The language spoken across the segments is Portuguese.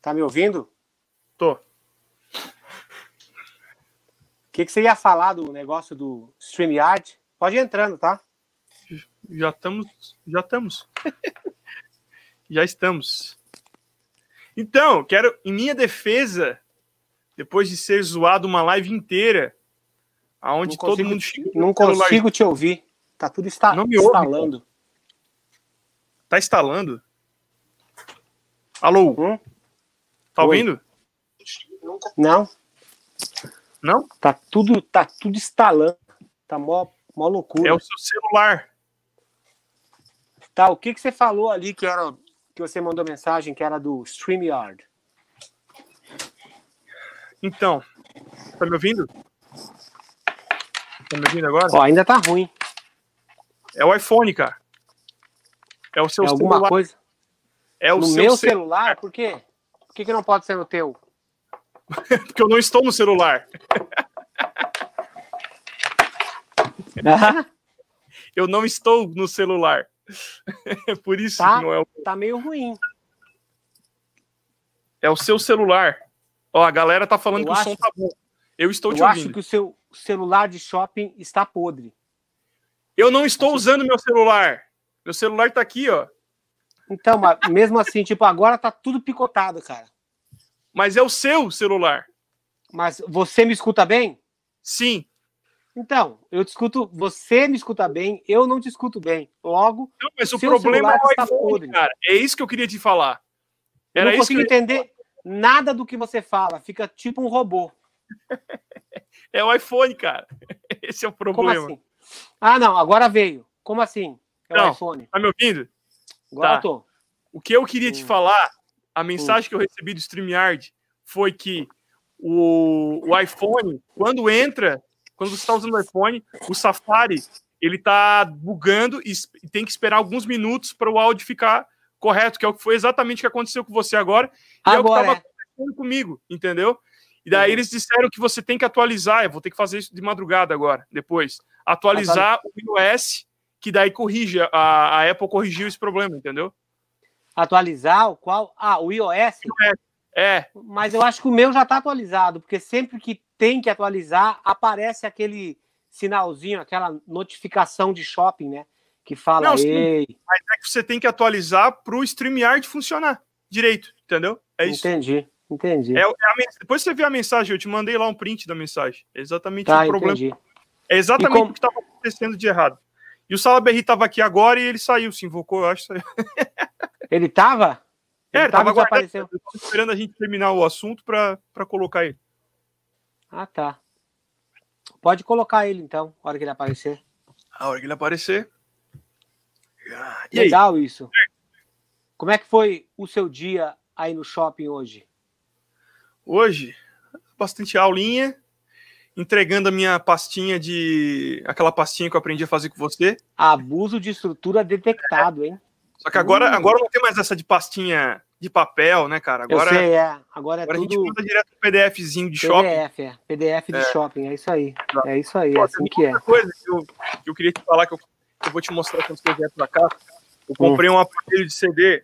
Tá me ouvindo? Tô. O que, que você ia falar do negócio do StreamYard? Pode ir entrando, tá? Já estamos. Já estamos. já estamos. Então, quero, em minha defesa, depois de ser zoado uma live inteira, aonde Não todo consigo- mundo Não consigo te ouvir. Tá tudo está Não me ouve, instalando. Tá instalando? Alô? Hum? Tá Oi. ouvindo? Não, Não? tá tudo, tá tudo instalando. Tá mó, mó loucura. É o seu celular. Tá, o que, que você falou ali que era que você mandou mensagem que era do StreamYard? Então, tá me ouvindo? Tá me ouvindo agora? Ó, ainda tá ruim. É o iPhone, cara. É o seu É alguma celular. coisa É o no meu celular. celular? Por quê? Por que, que não pode ser no teu? Porque eu não estou no celular. Eu não estou no celular. Por isso Tá. que não é o, tá meio ruim. é o seu celular. Ó, a galera tá falando Eu que acho- o som tá bom. Eu estou te Eu acho ouvindo. que o seu celular de shopping está podre. Eu não estou usando meu celular. Meu celular tá aqui, ó. Então, mas mesmo assim, tipo, agora tá tudo picotado, cara. Mas é o seu celular. Mas você me escuta bem? Sim. Então, eu te escuto, você me escuta bem, eu não te escuto bem. Logo, Não, mas o problema é o iPhone, podre. cara. É isso que eu queria te falar. eu Era não isso que consigo eu... entender nada do que você fala. Fica tipo um robô. É o iPhone, cara. Esse é o Como problema. assim? Ah, não, agora veio. Como assim? É o Não. iPhone. Tá me ouvindo? Agora Tá. O que eu queria te Hum. falar, a mensagem que eu recebi do StreamYard foi que o, o iPhone, quando entra, quando você está usando o iPhone, o Safari, ele tá bugando e tem que esperar alguns minutos para o áudio ficar correto, que é o que foi exatamente o que aconteceu com você agora, e é o que Agora estava acontecendo comigo, entendeu? E daí Uhum. eles disseram que você tem que atualizar, eu vou ter que fazer isso de madrugada agora, depois. Atualizar o iOS, que daí corrige, a, a Apple corrigiu esse problema, entendeu? Atualizar o qual? Ah, o iOS. É, Mas eu acho que o meu já tá atualizado, porque sempre que tem que atualizar, aparece aquele sinalzinho, aquela notificação de shopping, né? Que fala, Não, sim. ei, é que você tem que atualizar para o StreamYard funcionar direito, entendeu? É isso. entendi, entendi. É, é a Depois você vê a mensagem, eu te mandei lá um print da mensagem. É exatamente tá, o problema. entendi. É exatamente como- o que estava acontecendo de errado. E o Salaberry estava aqui agora e ele saiu, se invocou, eu acho. Saiu. Ele tava? É, Ele ele tava tava e eu tava esperando a gente terminar o assunto para colocar ele. Ah, tá. Pode colocar ele então, na hora que ele aparecer. A hora que ele aparecer. E aí? Legal isso. Como é que foi o seu dia aí no shopping hoje? Hoje, bastante aulinha, entregando a minha pastinha de. aquela pastinha que eu aprendi a fazer com você. Abuso de estrutura detectado, hein? Só que agora, Hum. agora não tem mais essa de pastinha de papel, né, cara? Agora, eu sei, é. Agora é agora a gente tudo manda direto um PDFzinho de shopping. PDF, é. PDF de É. shopping, é isso aí. É isso aí, é Pô, assim tem que é. Coisa que eu, que eu queria te falar, que eu, eu vou te mostrar quando você vier pra cá. Eu comprei um aparelho de CD.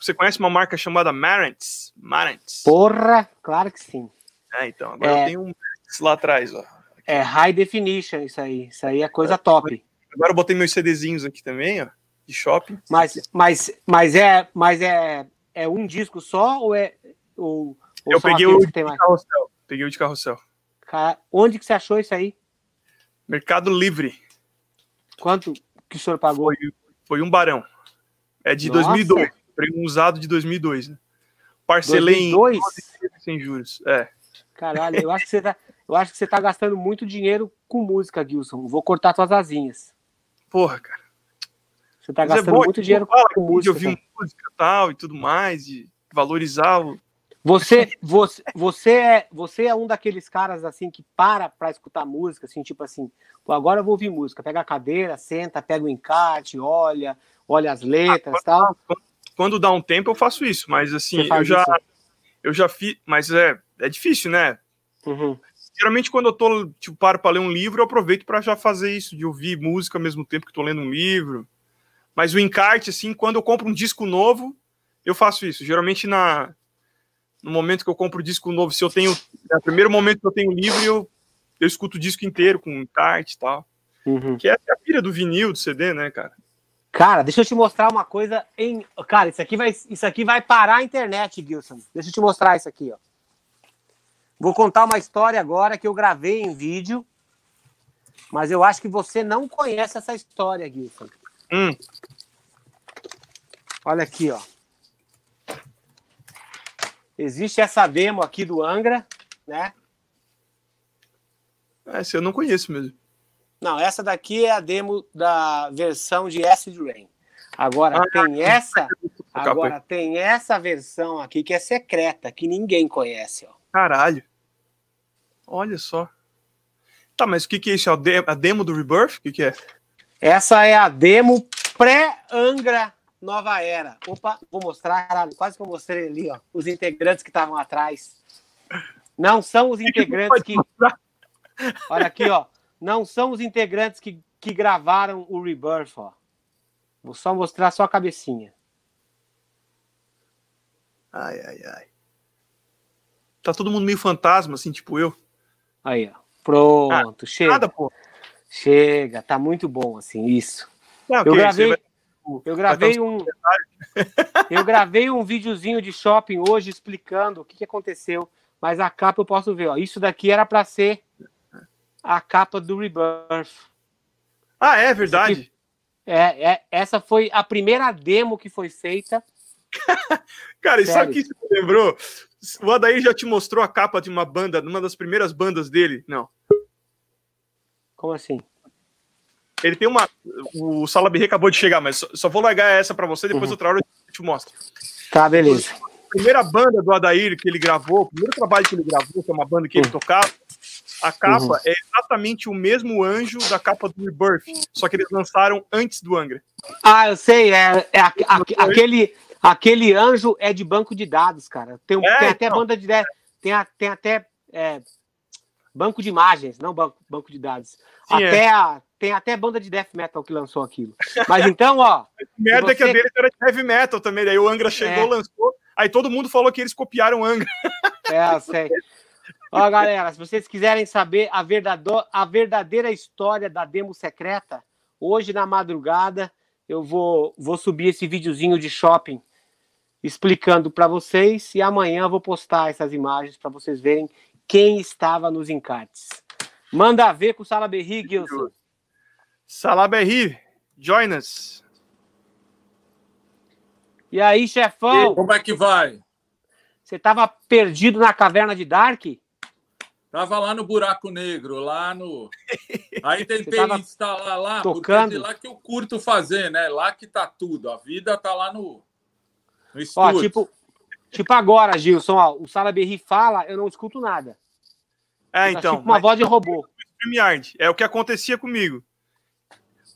Você conhece uma marca chamada Marantz? Marantz. Porra, claro que sim. É, então. Agora É. eu tenho um lá atrás, ó. É high definition isso aí. Isso aí é coisa top. Agora eu botei meus CDzinhos aqui também, ó. De shopping. Mas, mas, mas é, mas é, é um disco só ou é ou, ou Eu peguei o de carrossel. Peguei o de carrossel. Cara, onde que você achou isso aí? Mercado Livre. Quanto que o senhor pagou? Foi, foi um barão. É de Nossa. 2002. Comprei um usado de 2002, né? Parcelei 2002? em 12 vezes sem juros. É. Caralho, eu acho que você tá, eu acho que você tá gastando muito dinheiro com música, Gilson. Vou cortar tuas asinhas. Porra, cara. Você tá Mas é gastando bom, muito dinheiro fala com de música. ouvir cara. música e tal e tudo mais, de valorizar o. Você, você, você é, você é um daqueles caras assim que para pra escutar música, assim, tipo assim, pô, agora eu vou ouvir música. Pega a cadeira, senta, pega o encarte, olha, olha as letras, tal. Quando dá um tempo, eu faço isso, mas assim, eu já, isso? eu já fiz. Mas é, é difícil, né? Uhum. Geralmente, quando eu tô, tipo, paro para ler um livro, eu aproveito para já fazer isso, de ouvir música ao mesmo tempo que tô lendo um livro. Mas o encarte, assim, quando eu compro um disco novo, eu faço isso. Geralmente na, no momento que eu compro disco novo, se eu tenho. É o primeiro momento que eu tenho livro, eu, eu escuto o disco inteiro com kart e tal. Uhum. Que é a pira do vinil, do CD, né, cara? Cara, deixa eu te mostrar uma coisa em. Cara, isso aqui vai, isso aqui vai parar a internet, Gilson. Deixa eu te mostrar isso aqui, ó. Vou contar uma história agora que eu gravei em vídeo, mas eu acho que você não conhece essa história, Gilson. Hum. Olha aqui, ó. Existe essa demo aqui do Angra, né? Essa eu não conheço mesmo. Não, essa daqui é a demo da versão de Acid Rain. Agora ah, tem essa, agora tem essa versão aqui que é secreta, que ninguém conhece, ó. Caralho. Olha só. Tá, mas o que, que é isso? É a demo do Rebirth? O que, que é? Essa é a demo pré-Angra Nova Era. Opa, vou mostrar, caralho, quase que eu mostrei ali, ó. Os integrantes que estavam atrás. Não são os integrantes que. Olha aqui, ó. Não são os integrantes que, que gravaram o Rebirth, ó. Vou só mostrar só a cabecinha. Ai, ai, ai. Tá todo mundo meio fantasma, assim, tipo eu. Aí, ó. Pronto, ah, chega. Nada. Chega, tá muito bom assim, isso. Não, eu gravei, vai... eu gravei um, eu gravei um videozinho de shopping hoje explicando o que, que aconteceu, mas a capa eu posso ver, ó. Isso daqui era para ser a capa do Rebirth. Ah, é verdade. é, é, essa foi a primeira demo que foi feita. Cara, isso aqui você lembrou? O Adair já te mostrou a capa de uma banda, uma das primeiras bandas dele? Não. Como assim? Ele tem uma. O Salaberry acabou de chegar, mas só, vou largar essa para você, depois uhum. outra hora eu te mostro. Tá, beleza. A primeira banda do Adair que ele gravou, o primeiro trabalho que ele gravou, que é uma banda que ele uhum. tocava, a capa uhum. é exatamente o mesmo anjo da capa do Rebirth, só que eles lançaram antes do Angra. Ah, eu sei, é, é a, a, aquele, aquele anjo é de banco de dados, cara. Tem, é, tem até então. banda de tem, a, tem até é, banco de imagens, não banco, banco de dados. Sim, é. até a, tem até banda de death metal que lançou aquilo. Mas então, ó. merda você... é que a dele era de heavy metal também. Daí o Angra chegou, é. lançou. Aí todo mundo falou que eles copiaram o Angra. É, eu sei. Ó, galera, se vocês quiserem saber a, verdade... a verdadeira história da demo secreta, hoje na madrugada eu vou, vou subir esse videozinho de shopping explicando para vocês e amanhã eu vou postar essas imagens para vocês verem quem estava nos encartes. Manda ver com o Salaberry, Gilson. Salaberry, join us. E aí, chefão? E como é que vai? Você estava perdido na caverna de Dark? Tava lá no buraco negro, lá no. Aí tentei instalar lá, tocando. porque é lá que eu curto fazer, né? Lá que tá tudo. A vida tá lá no. Ó, tipo, tipo agora, Gilson, ó, o Salaberry fala, eu não escuto nada. É, tá então. Tipo uma voz de robô. É o que acontecia comigo.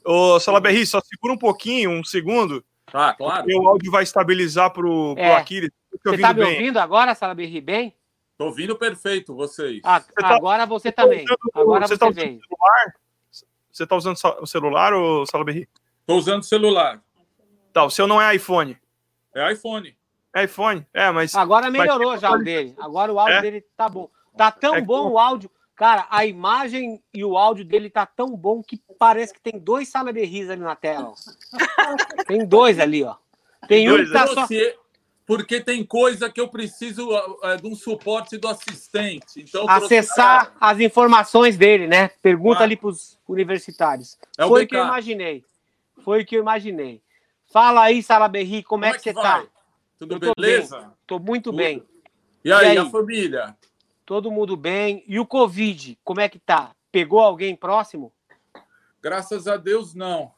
Ô, Salaberry, só segura um pouquinho, um segundo. Tá, claro. o áudio vai estabilizar pro, pro é. Aquiles. Você tá me bem. ouvindo agora, Salaberry, bem? Tô ouvindo perfeito, vocês. Ah, você tá, agora você tá também. Usando, agora você, você tá vem. Celular? Você tá usando o celular ou Salaberry? Tô usando celular. Tá, o seu não é iPhone. É iPhone. É iPhone? É, mas. Agora melhorou mas... já o dele. Agora o áudio é? dele tá bom. Tá tão é bom o áudio. Cara, a imagem e o áudio dele tá tão bom que parece que tem dois Salaberrys ali na tela. Ó. tem dois ali, ó. Tem um que tá só porque tem coisa que eu preciso é, de um suporte do assistente. Então, Acessar trouxe... as informações dele, né? Pergunta ah. ali para os universitários. É Foi o que eu imaginei. Foi o que eu imaginei. Fala aí, Salaberry, como, como é que, que você está? Tudo beleza? Estou muito Tudo. bem. E aí, e aí, a família? Todo mundo bem. E o Covid, como é que tá? Pegou alguém próximo? Graças a Deus, não.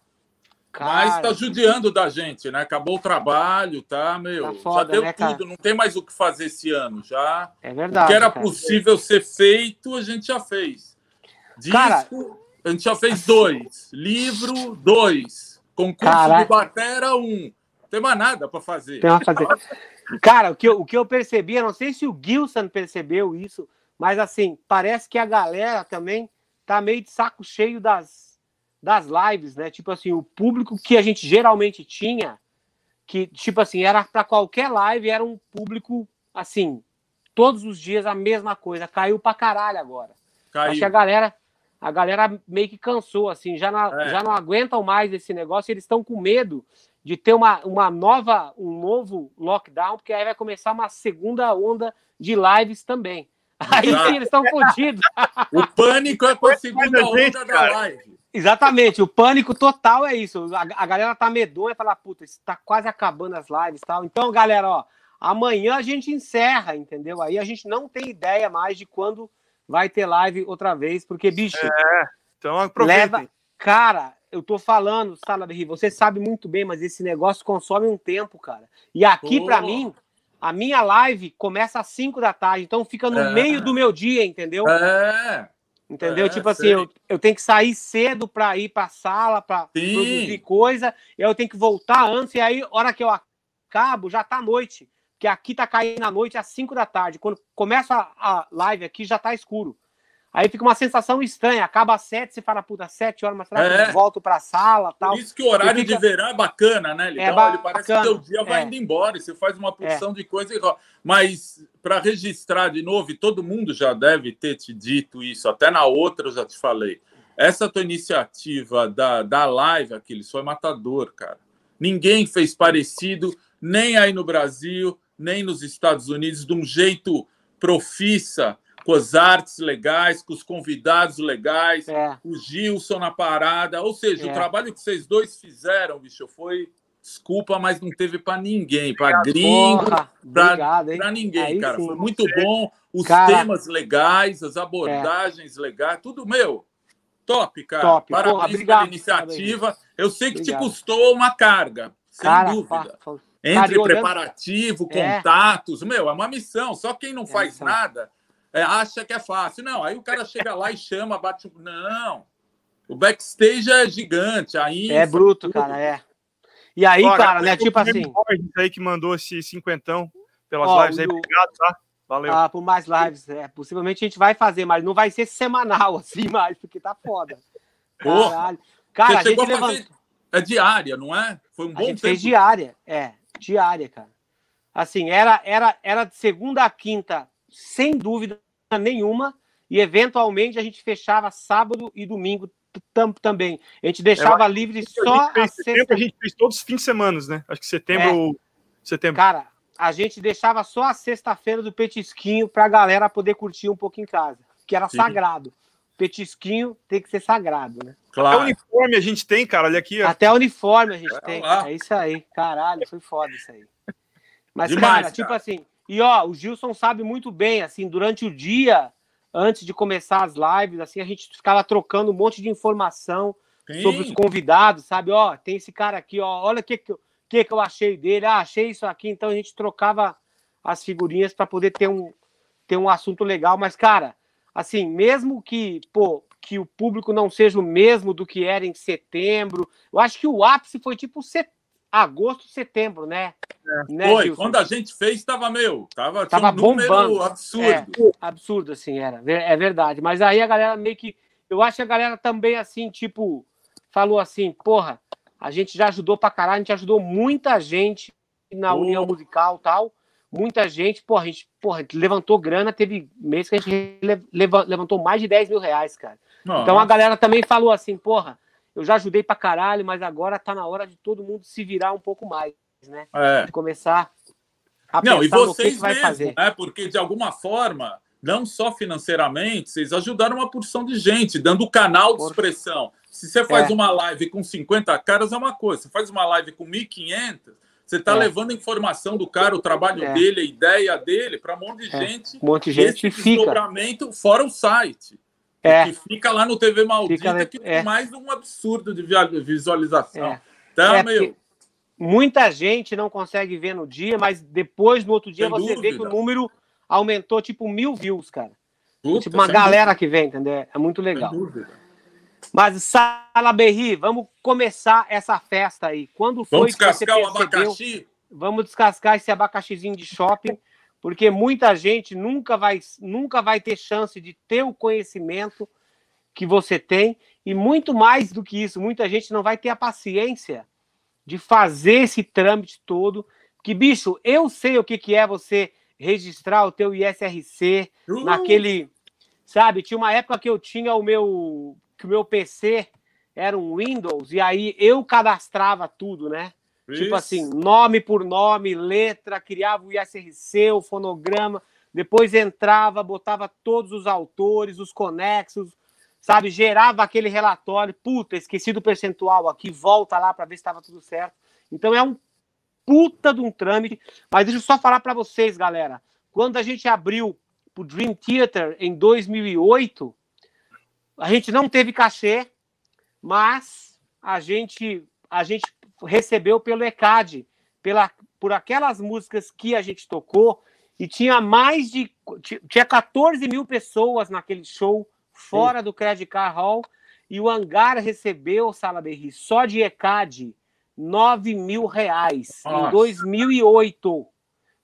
Cara, Mas está judiando da gente, né? Acabou o trabalho, tá, meu? Tá foda, já deu né, tudo, cara? não tem mais o que fazer esse ano, já. É verdade. O que era cara. possível ser feito, a gente já fez. Disco, cara, a gente já fez dois. Livro, dois. Concurso Caraca. de batera, um. Não tem mais nada para fazer. Tem fazer. Cara, o que, eu, o que eu percebi, eu não sei se o Gilson percebeu isso, mas assim, parece que a galera também tá meio de saco cheio das das lives, né? Tipo assim, o público que a gente geralmente tinha, que, tipo assim, era para qualquer live, era um público, assim, todos os dias a mesma coisa. Caiu pra caralho agora. Caiu. Acho que a galera, a galera meio que cansou, assim, já não, é. já não aguentam mais esse negócio, eles estão com medo de ter uma, uma nova, um novo lockdown, porque aí vai começar uma segunda onda de lives também. Aí sim, eles estão fodidos. O pânico é com a segunda onda da live. Exatamente, o pânico total é isso. A, a galera tá medonha, fala, puta, está quase acabando as lives e tal. Então, galera, ó, amanhã a gente encerra, entendeu? Aí a gente não tem ideia mais de quando vai ter live outra vez, porque, bicho. É, então aproveitem. Leva... Cara, eu tô falando, Salaberry, você sabe muito bem, mas esse negócio consome um tempo, cara. E aqui, para mim, a minha live começa às 5 da tarde, então fica no é. meio do meu dia, entendeu? É. Entendeu? É, tipo assim, eu, eu tenho que sair cedo para ir para a sala, para produzir coisa, eu tenho que voltar antes, e aí, hora que eu acabo, já tá noite. Porque aqui tá caindo a noite às 5 da tarde. Quando começa a, a live aqui, já tá escuro. Aí fica uma sensação estranha. Acaba às sete, você fala, puta, sete horas, mas será que é. eu volto pra sala tal? Por isso que o horário fica... de verão é bacana, né? Legal, é ba ele parece bacana. que o dia vai é. indo embora, você faz uma porção é. de coisa igual. Mas para registrar de novo, e todo mundo já deve ter te dito isso, até na outra eu já te falei. Essa tua iniciativa da, da live, Aquiles, foi matador, cara. Ninguém fez parecido, nem aí no Brasil, nem nos Estados Unidos, de um jeito profissa com as artes legais, com os convidados legais, é. o Gilson na parada. Ou seja, é. o trabalho que vocês dois fizeram, bicho, foi. Desculpa, mas não teve para ninguém, para gringo, para ninguém, Aí cara. Sim. Foi muito bom. Os cara... temas legais, as abordagens é. legais, tudo meu. Top, cara. Top. Parabéns Porra, obrigado, pela iniciativa. Parabéns. Eu sei que obrigado. te custou uma carga, sem cara, dúvida. Entre preparativo, é. contatos, meu, é uma missão. Só quem não é faz nada é, acha que é fácil. Não, aí o cara chega lá e chama, bate. Não. O backstage é gigante. Aí é bruto, tudo. cara, é. E aí, Olha, cara, né? Tipo assim. aí que mandou esse cinquentão pelas ó, lives aí, obrigado, tá? Valeu. Ah, por mais lives, é. Possivelmente a gente vai fazer, mas não vai ser semanal assim mais, porque tá foda. Caralho. Cara, Você a gente levantou. É diária, não é? Foi um bom a gente tempo. fez diária, é, diária, cara. Assim, era, era, era de segunda a quinta, sem dúvida, nenhuma, e eventualmente a gente fechava sábado e domingo também. A gente deixava é, livre só a, a sexta... A gente fez todos os fins de semana, né? Acho que setembro. É. setembro. Cara, a gente deixava só a sexta-feira do petisquinho para a galera poder curtir um pouco em casa, que era Sim. sagrado. Petisquinho tem que ser sagrado, né? Claro. Até uniforme a gente tem, cara, olha aqui. Ó. Até uniforme a gente é tem. Lá. É isso aí. Caralho, foi foda isso aí. Mas, Demais, cara, tipo cara, tipo assim, e ó, o Gilson sabe muito bem, assim, durante o dia, antes de começar as lives, assim, a gente ficava trocando um monte de informação Sim. sobre os convidados, sabe? Ó, tem esse cara aqui, ó, olha o que, que, que, que eu achei dele, ah, achei isso aqui, então a gente trocava as figurinhas para poder ter um, ter um assunto legal, mas, cara, assim, mesmo que, pô, que o público não seja o mesmo do que era em setembro, eu acho que o ápice foi tipo setembro agosto, setembro, né? É. né Foi, Gilson? quando a gente fez, estava meu, tava, tava um bombando. absurdo. É, absurdo, assim, era. É verdade. Mas aí a galera meio que. Eu acho que a galera também, assim, tipo, falou assim, porra, a gente já ajudou pra caralho, a gente ajudou muita gente na oh. União Musical tal. Muita gente, porra, a gente, porra, a gente levantou grana, teve mês que a gente levantou mais de 10 mil reais, cara. Nossa. Então a galera também falou assim, porra, eu já ajudei pra caralho, mas agora tá na hora de todo mundo se virar um pouco mais, né? É. De começar a não, e vocês que, que vai mesmo, fazer. Né? Porque de alguma forma, não só financeiramente, vocês ajudaram uma porção de gente, dando canal de expressão. Se você faz é. uma live com 50 caras, é uma coisa. Você faz uma live com 1.500, você está é. levando a informação do cara, o trabalho é. dele, a ideia dele, para um monte de é. gente. Um monte de gente esse desdobramento fora o site. É. Que fica lá no TV Maldita, fica, que é mais um absurdo de visualização. É. Então, meio... Muita gente não consegue ver no dia, mas depois, no outro dia, sem você dúvida. vê que o número aumentou tipo mil views, cara. Puta, tipo uma galera dúvida. que vem, entendeu? É muito legal. Mas, Sala Berri, vamos começar essa festa aí. Quando foi vamos que você percebeu? O abacaxi? Vamos descascar esse abacaxizinho de shopping porque muita gente nunca vai, nunca vai ter chance de ter o conhecimento que você tem, e muito mais do que isso, muita gente não vai ter a paciência de fazer esse trâmite todo. Que, bicho, eu sei o que, que é você registrar o teu ISRC uh! naquele, sabe? Tinha uma época que eu tinha o meu que o meu PC era um Windows e aí eu cadastrava tudo, né? Tipo Isso. Tipo assim, nome por nome, letra, criava o ISRC, o fonograma, depois entrava, botava todos os autores, os conexos, sabe? Gerava aquele relatório, puta, esqueci do percentual aqui, volta lá para ver se estava tudo certo. Então é um puta de um trâmite. Mas deixa eu só falar para vocês, galera. Quando a gente abriu o Dream Theater em 2008, a gente não teve cachê, mas a gente a gente recebeu pelo ECAD, pela, por aquelas músicas que a gente tocou, e tinha mais de. Tinha 14 mil pessoas naquele show fora Sim. do Credit Car Hall, e o Hangar recebeu, Sala Berri, só de ECAD, 9 mil reais Nossa. em 2008,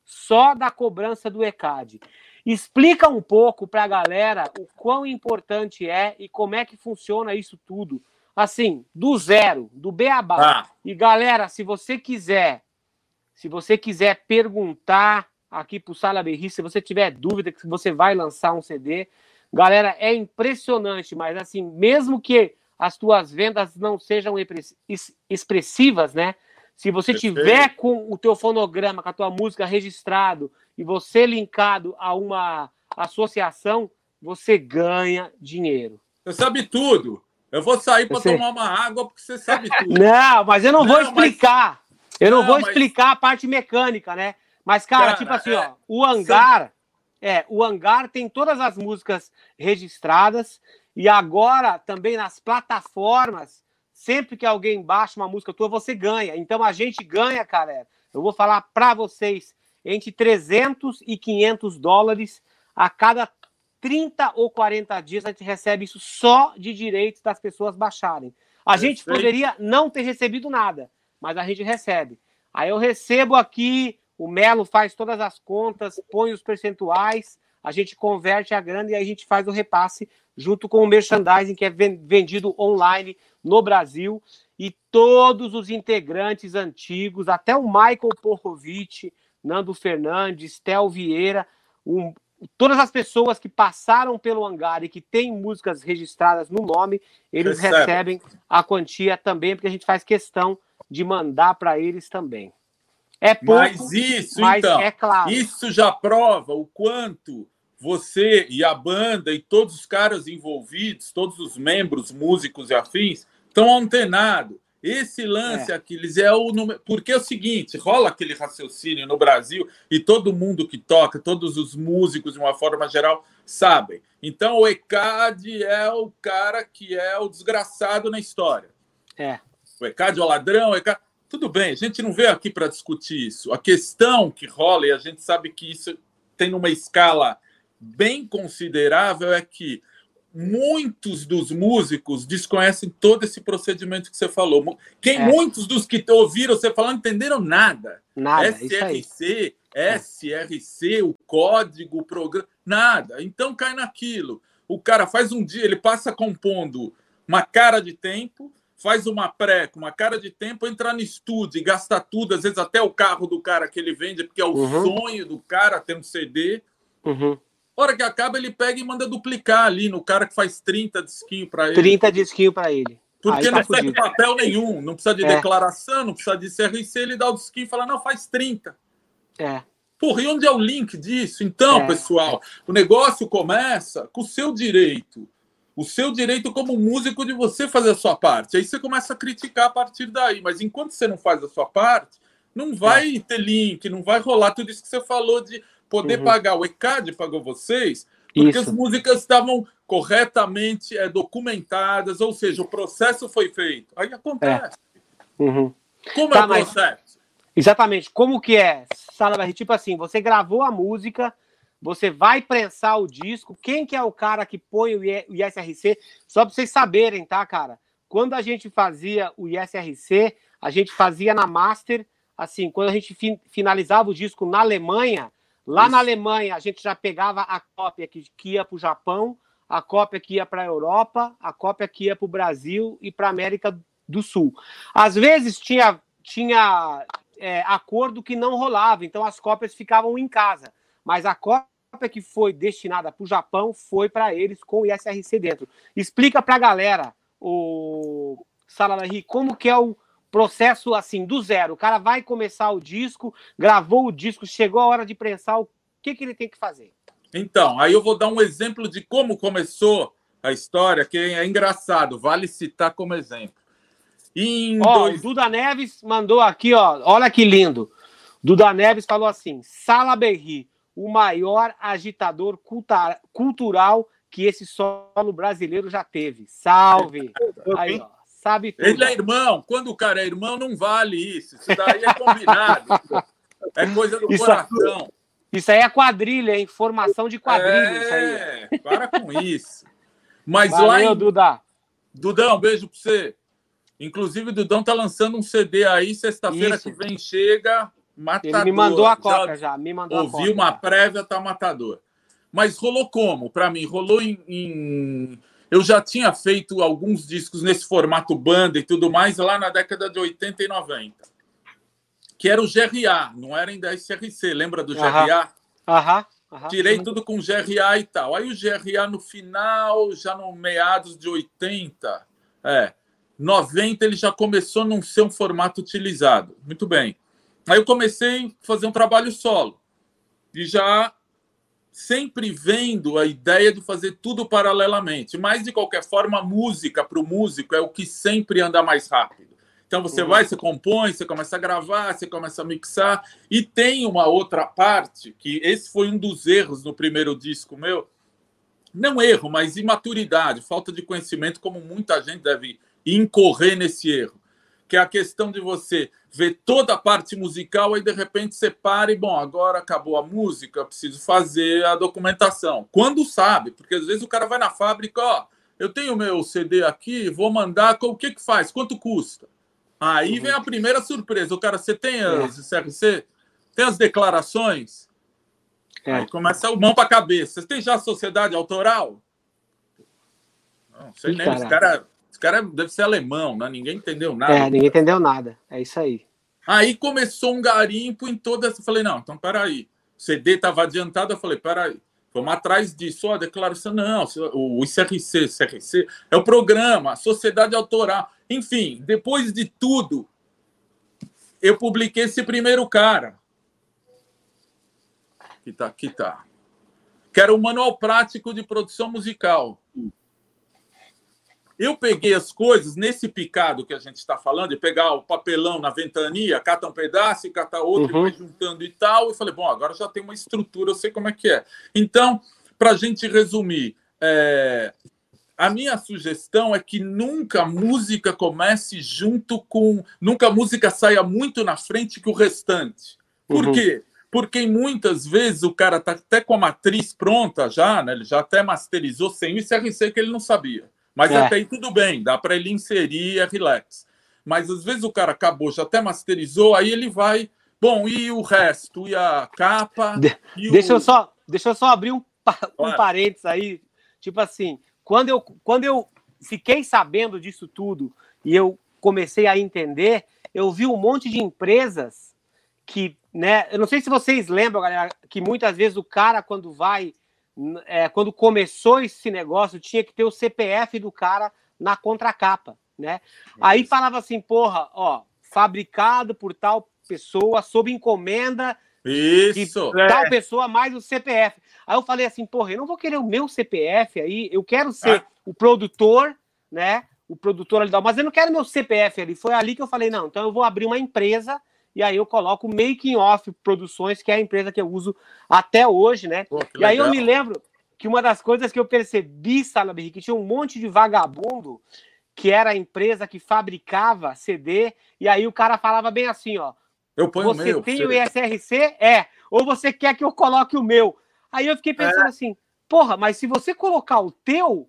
só da cobrança do ECAD. Explica um pouco para a galera o quão importante é e como é que funciona isso tudo assim, do zero, do beabá. Ah. E galera, se você quiser, se você quiser perguntar aqui pro Sala Berri, se você tiver dúvida que você vai lançar um CD, galera, é impressionante, mas assim, mesmo que as tuas vendas não sejam expressivas, né? Se você Perfeito. tiver com o teu fonograma, com a tua música registrado e você linkado a uma associação, você ganha dinheiro. Você sabe tudo. Eu vou sair para tomar uma água porque você sabe tudo. Não, mas eu não, não vou explicar. Mas... Eu não, não vou mas... explicar a parte mecânica, né? Mas, cara, cara tipo assim, é... ó, o hangar. É, o hangar tem todas as músicas registradas e agora também nas plataformas, sempre que alguém baixa uma música tua, você ganha. Então a gente ganha, cara. Eu vou falar para vocês entre 300 e 500 dólares a cada 30 ou 40 dias a gente recebe isso só de direitos das pessoas baixarem. A gente poderia não ter recebido nada, mas a gente recebe. Aí eu recebo aqui, o Melo faz todas as contas, põe os percentuais, a gente converte a grana e aí a gente faz o repasse junto com o merchandising que é vendido online no Brasil. E todos os integrantes antigos, até o Michael Porrovic, Nando Fernandes, Tel Vieira, um, todas as pessoas que passaram pelo hangar e que têm músicas registradas no nome, eles Recebe. recebem a quantia também, porque a gente faz questão de mandar para eles também. É pouco, mas isso, mas então, é claro. Isso já prova o quanto você e a banda e todos os caras envolvidos, todos os membros, músicos e afins, estão antenados esse lance, é. Aquiles, é o número. Porque é o seguinte: rola aquele raciocínio no Brasil e todo mundo que toca, todos os músicos, de uma forma geral, sabem. Então, o ECAD é o cara que é o desgraçado na história. É. O ECAD é o ladrão, o ECAD... Tudo bem, a gente não veio aqui para discutir isso. A questão que rola, e a gente sabe que isso tem uma escala bem considerável, é que muitos dos músicos desconhecem todo esse procedimento que você falou. Quem é. muitos dos que ouviram você falando entenderam nada. Nada. SRC, SRC, o código, o programa, nada. Então cai naquilo. O cara faz um dia, ele passa compondo uma cara de tempo, faz uma pré com uma cara de tempo, entra no estúdio e gasta tudo, às vezes até o carro do cara que ele vende, porque é o uhum. sonho do cara ter um CD. Uhum hora que acaba, ele pega e manda duplicar ali no cara que faz 30 disquinhos para ele. 30 disquinhos para ele. Porque tá não precisa de papel nenhum, não precisa de é. declaração, não precisa de CRC, ele dá o disquinho e fala, não, faz 30. É. Porra, e onde é o link disso? Então, é. pessoal, o negócio começa com o seu direito. O seu direito como músico de você fazer a sua parte. Aí você começa a criticar a partir daí. Mas enquanto você não faz a sua parte, não vai é. ter link, não vai rolar tudo isso que você falou de poder uhum. pagar. O ECAD pagou vocês porque Isso. as músicas estavam corretamente é, documentadas, ou seja, o processo foi feito. Aí acontece. É. Uhum. Como tá, é o processo? Mas, exatamente. Como que é? Sala tipo assim, você gravou a música, você vai prensar o disco. Quem que é o cara que põe o ISRC? Só para vocês saberem, tá, cara? Quando a gente fazia o ISRC, a gente fazia na master, assim, quando a gente finalizava o disco na Alemanha, Lá Isso. na Alemanha, a gente já pegava a cópia que, que ia para o Japão, a cópia que ia para a Europa, a cópia que ia para o Brasil e para a América do Sul. Às vezes tinha, tinha é, acordo que não rolava, então as cópias ficavam em casa. mas a cópia que foi destinada para o Japão foi para eles com o ISRC dentro. Explica para a galera, o Salalari, como que é o processo assim, do zero. O cara vai começar o disco, gravou o disco, chegou a hora de prensar, o que, que ele tem que fazer? Então, aí eu vou dar um exemplo de como começou a história, que é engraçado, vale citar como exemplo. Em ó, dois... Duda Neves mandou aqui, ó, olha que lindo. Duda Neves falou assim: Sala Berri, o maior agitador culta... cultural que esse solo brasileiro já teve. Salve! Aí, ó, sabe tudo. Ele é irmão. Quando o cara é irmão, não vale isso. Isso daí é combinado. é coisa do isso, coração. Isso aí é quadrilha, hein? Formação de quadrilha. É, isso aí. para com isso. Mas Valeu, lá em... Duda. Dudão, beijo para você. Inclusive, o Dudão tá lançando um CD aí, sexta-feira que vem chega, matador. Ele me mandou a coca já, já me mandou Ouvi uma prévia, tá matador. Mas rolou como? Para mim, rolou em, em, Eu já tinha feito alguns discos nesse formato banda e tudo mais lá na década de 80 e 90. Que era o GRA, não era ainda SRC. Lembra do GRA? Aham. Tirei tudo com GRA e tal. Aí o GRA no final, já no meados de 80, é, 90 ele já começou a não ser um formato utilizado. Muito bem. Aí eu comecei a fazer um trabalho solo. E já sempre vendo a ideia de fazer tudo paralelamente. Mas, de qualquer forma, a música para o músico é o que sempre anda mais rápido. Então você uhum. vai, você compõe, você começa a gravar, você começa a mixar. E tem uma outra parte, que esse foi um dos erros no primeiro disco meu. Não erro, mas imaturidade, falta de conhecimento, como muita gente deve incorrer nesse erro. Que é a questão de você ver toda a parte musical e de repente você para e, bom, agora acabou a música, preciso fazer a documentação. Quando sabe, porque às vezes o cara vai na fábrica, ó, eu tenho meu CD aqui, vou mandar, o que que faz? Quanto custa? Aí vem a primeira surpresa. O cara, você tem as CRC? Tem as declarações? É. Aí começa o mão para a cabeça. Você tem já a sociedade autoral? Não sei nem. Esse cara, esse cara deve ser alemão, né? Ninguém entendeu nada. É, ninguém entendeu nada. É isso aí. Aí começou um garimpo em todas. Eu falei, não, então peraí. O CD estava adiantado. Eu falei, peraí. Vamos atrás disso. Ó, a declaração, não. O ICRC, CRC é o programa, a sociedade autoral. Enfim, depois de tudo, eu publiquei esse primeiro cara. Que tá, que tá. Que era o Manual Prático de Produção Musical. Eu peguei as coisas nesse picado que a gente está falando, de pegar o papelão na ventania, cata um pedaço e cata outro, uhum. e vai juntando e tal. E falei, bom, agora já tem uma estrutura, eu sei como é que é. Então, para a gente resumir, é, a minha sugestão é que nunca a música comece junto com. Nunca a música saia muito na frente que o restante. Por uhum. quê? Porque muitas vezes o cara tá até com a matriz pronta já, né? Ele já até masterizou sem o ICRC que ele não sabia. Mas é. até aí tudo bem, dá para ele inserir é relax. Mas às vezes o cara acabou, já até masterizou, aí ele vai. Bom, e o resto? E a capa? De e deixa, o... eu só, deixa eu só abrir um, um parênteses aí. Tipo assim, quando eu, quando eu fiquei sabendo disso tudo e eu comecei a entender, eu vi um monte de empresas que, né? Eu não sei se vocês lembram, galera, que muitas vezes o cara, quando vai, é, quando começou esse negócio, tinha que ter o CPF do cara na contracapa, né? Aí falava assim, porra, ó, fabricado por tal pessoa, sob encomenda isso. Que, é. Tal pessoa mais o CPF. Aí eu falei assim, porra, eu não vou querer o meu CPF aí, eu quero ser ah. o produtor, né? O produtor ali, mas eu não quero meu CPF ali. Foi ali que eu falei, não, então eu vou abrir uma empresa e aí eu coloco o Making Off Produções, que é a empresa que eu uso até hoje, né? Pô, e aí eu me lembro que uma das coisas que eu percebi, Salaberry, que tinha um monte de vagabundo que era a empresa que fabricava CD, e aí o cara falava bem assim, ó, eu ponho você o meu. tem o ISRC? É. Ou você quer que eu coloque o meu? Aí eu fiquei pensando é. assim, porra, mas se você colocar o teu,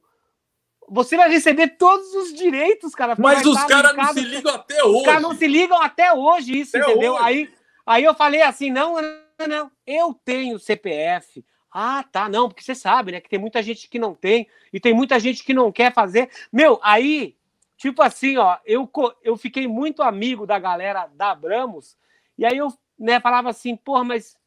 você vai receber todos os direitos, cara. Mas os caras não se ligam até hoje. Os caras não se ligam até hoje, isso, até entendeu? Hoje. Aí, aí eu falei assim, não, não, não, eu tenho CPF. Ah, tá, não, porque você sabe, né, que tem muita gente que não tem e tem muita gente que não quer fazer. Meu, aí, tipo assim, ó, eu, eu fiquei muito amigo da galera da Abramos e aí eu né, falava assim, porra, mas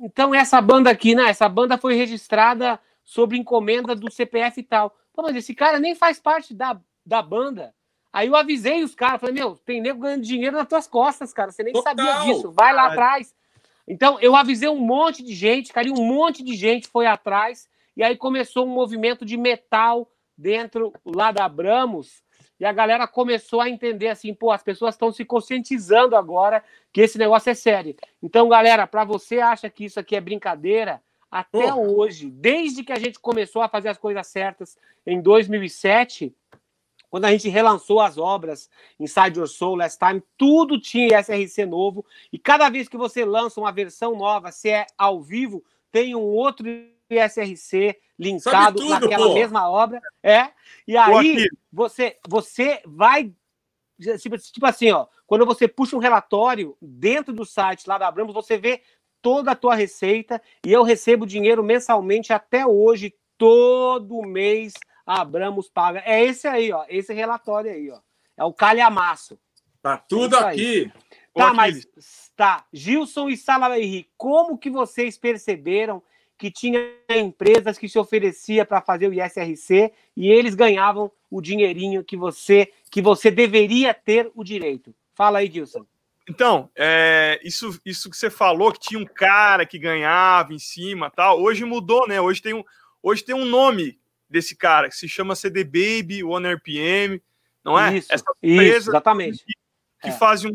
então essa banda aqui, né? Essa banda foi registrada sob encomenda do CPF e tal. Pô, mas esse cara nem faz parte da, da banda. Aí eu avisei os caras, falei, meu, tem nego ganhando dinheiro nas tuas costas, cara. Você nem Total. sabia disso. Vai lá atrás. Então, eu avisei um monte de gente, cara, e um monte de gente foi atrás. E aí começou um movimento de metal dentro lá da Abramos. E a galera começou a entender assim, pô, as pessoas estão se conscientizando agora que esse negócio é sério. Então, galera, para você acha que isso aqui é brincadeira, até hoje, desde que a gente começou a fazer as coisas certas em 2007, quando a gente relançou as obras Inside Your Soul, Last Time, tudo tinha SRC novo. E cada vez que você lança uma versão nova, se é ao vivo, tem um outro SRC linkado tudo, naquela pô. mesma obra. É. E aí você, você vai. Tipo, tipo assim, ó, quando você puxa um relatório dentro do site lá da Abramos, você vê toda a tua receita e eu recebo dinheiro mensalmente até hoje, todo mês a Abramos paga. É esse aí, ó. Esse relatório aí, ó. É o calhamaço. Tá tudo é aqui. Tá, mas tá. Gilson e Salaverri, como que vocês perceberam que tinha empresas que se oferecia para fazer o ISRC e eles ganhavam o dinheirinho que você que você deveria ter o direito? Fala aí, Gilson. Então, é, isso, isso que você falou, que tinha um cara que ganhava em cima tal, hoje mudou, né? Hoje tem um, hoje tem um nome desse cara, que se chama CD Baby, One RPM, não é? Isso, Essa empresa isso, exatamente. que, que é. faz um,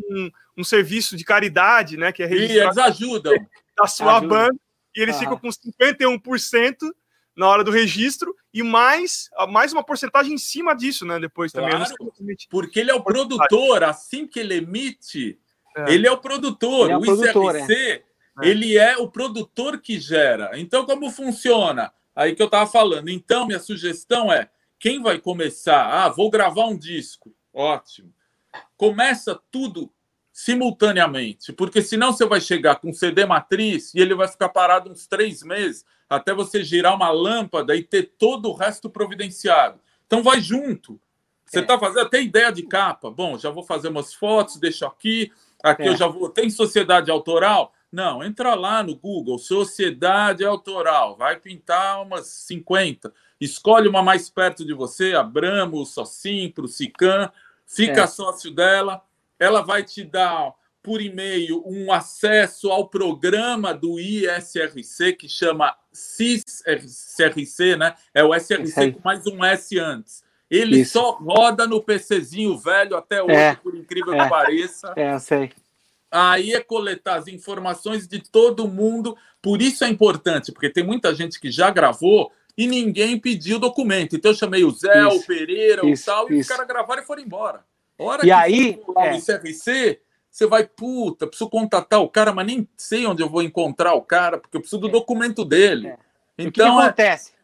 um serviço de caridade, né? Que é e eles ajudam. Da sua Ajuda. banda, e eles ficam com 51% na hora do registro e mais, mais uma porcentagem em cima disso, né? Depois também. Claro, porque ele é o produtor, assim que ele emite, é. ele é o produtor. É o, o produtor, ICRC, é. ele é o produtor que gera. Então, como funciona? Aí que eu estava falando. Então, minha sugestão é: quem vai começar? Ah, vou gravar um disco. Ótimo. Começa tudo simultaneamente, porque senão você vai chegar com CD matriz e ele vai ficar parado uns três meses até você girar uma lâmpada e ter todo o resto providenciado. Então vai junto. Você está é. fazendo até ideia de capa. Bom, já vou fazer umas fotos, deixo aqui. Aqui é. eu já vou. Tem sociedade autoral? Não, entra lá no Google, Sociedade Autoral, vai pintar umas 50. Escolhe uma mais perto de você, Abramo, Socimpro, Sican, fica é. sócio dela. Ela vai te dar por e-mail um acesso ao programa do ISRC, que chama CISRC, né? É o SRC com mais um S antes. Ele Isso. só roda no PCzinho velho até hoje, é. por incrível é. que pareça. É, eu sei aí é coletar as informações de todo mundo. Por isso é importante, porque tem muita gente que já gravou e ninguém pediu documento. Então eu chamei o Zé, isso, o Pereira, isso, o tal, e os caras gravaram e foram embora. hora e que aí, é. no CRC, você vai, puta, preciso contatar o cara, mas nem sei onde eu vou encontrar o cara, porque eu preciso do é. documento dele. É. Então, o que, que acontece?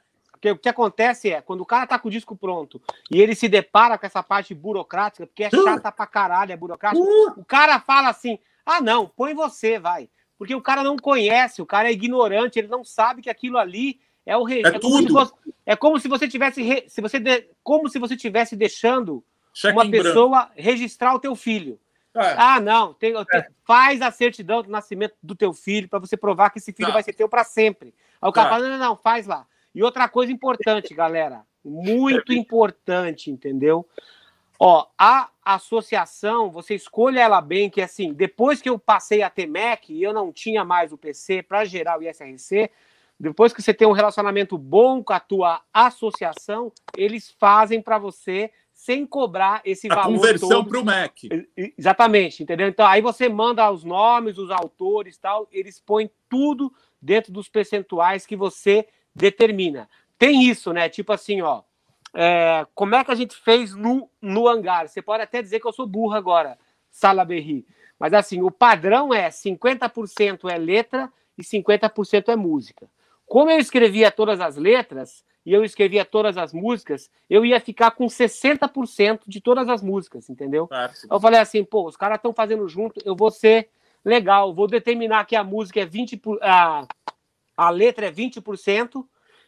Porque o que acontece é, quando o cara tá com o disco pronto e ele se depara com essa parte burocrática, porque é chata pra caralho, é burocrática, uh! o cara fala assim: ah, não, põe você, vai. Porque o cara não conhece, o cara é ignorante, ele não sabe que aquilo ali é o rei. É, é, tudo. Como fosse, é como se você tivesse re, se você de, como se você tivesse deixando Cheque uma pessoa branco. registrar o teu filho. É. Ah, não, tem, é. faz a certidão do nascimento do teu filho para você provar que esse filho tá. vai ser teu para sempre. Aí o cara tá. fala: não, não, não, faz lá. E outra coisa importante, galera, muito importante, entendeu? Ó, a associação, você escolha ela bem, que assim, depois que eu passei a ter Mac e eu não tinha mais o PC para gerar o ISRC, depois que você tem um relacionamento bom com a tua associação, eles fazem para você sem cobrar esse a valor conversão para o Mac. Exatamente, entendeu? Então aí você manda os nomes, os autores, tal, eles põem tudo dentro dos percentuais que você determina. Tem isso, né? Tipo assim, ó, é, como é que a gente fez no, no hangar? Você pode até dizer que eu sou burro agora, Sala Berri. Mas assim, o padrão é 50% é letra e 50% é música. Como eu escrevia todas as letras e eu escrevia todas as músicas, eu ia ficar com 60% de todas as músicas, entendeu? Eu falei assim, pô, os caras estão fazendo junto, eu vou ser legal, vou determinar que a música é 20%, a, a letra é 20%,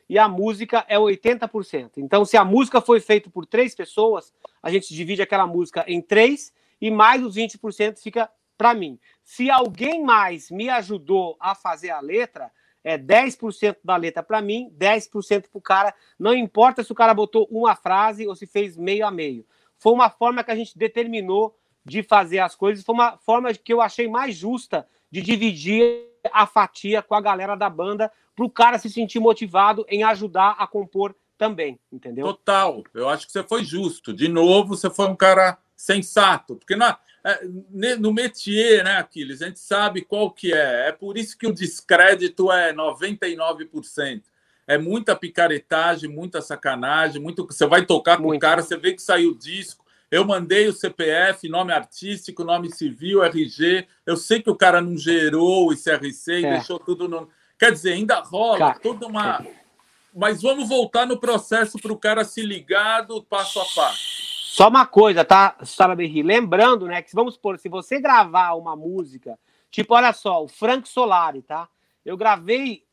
e a música é 80%. Então, se a música foi feita por três pessoas, a gente divide aquela música em três e mais os 20% fica para mim. Se alguém mais me ajudou a fazer a letra, é 10% da letra para mim, 10% para o cara. Não importa se o cara botou uma frase ou se fez meio a meio. Foi uma forma que a gente determinou de fazer as coisas, foi uma forma que eu achei mais justa de dividir a fatia com a galera da banda para o cara se sentir motivado em ajudar a compor também, entendeu? Total. Eu acho que você foi justo. De novo, você foi um cara sensato, porque na, é, no métier, né, Aquiles, a gente sabe qual que é. É por isso que o descrédito é 99%. É muita picaretagem, muita sacanagem, muito você vai tocar com o cara, você vê que saiu o disco. Eu mandei o CPF, nome artístico, nome civil, RG. Eu sei que o cara não gerou o ICRC e é. deixou tudo no. Quer dizer, ainda rola toda uma. É. Mas vamos voltar no processo para o cara se ligar do passo a passo. Só uma coisa, tá, Sara Berri? Lembrando, né, que vamos supor, se você gravar uma música, tipo, olha só, o Frank Solari, tá? Eu gravei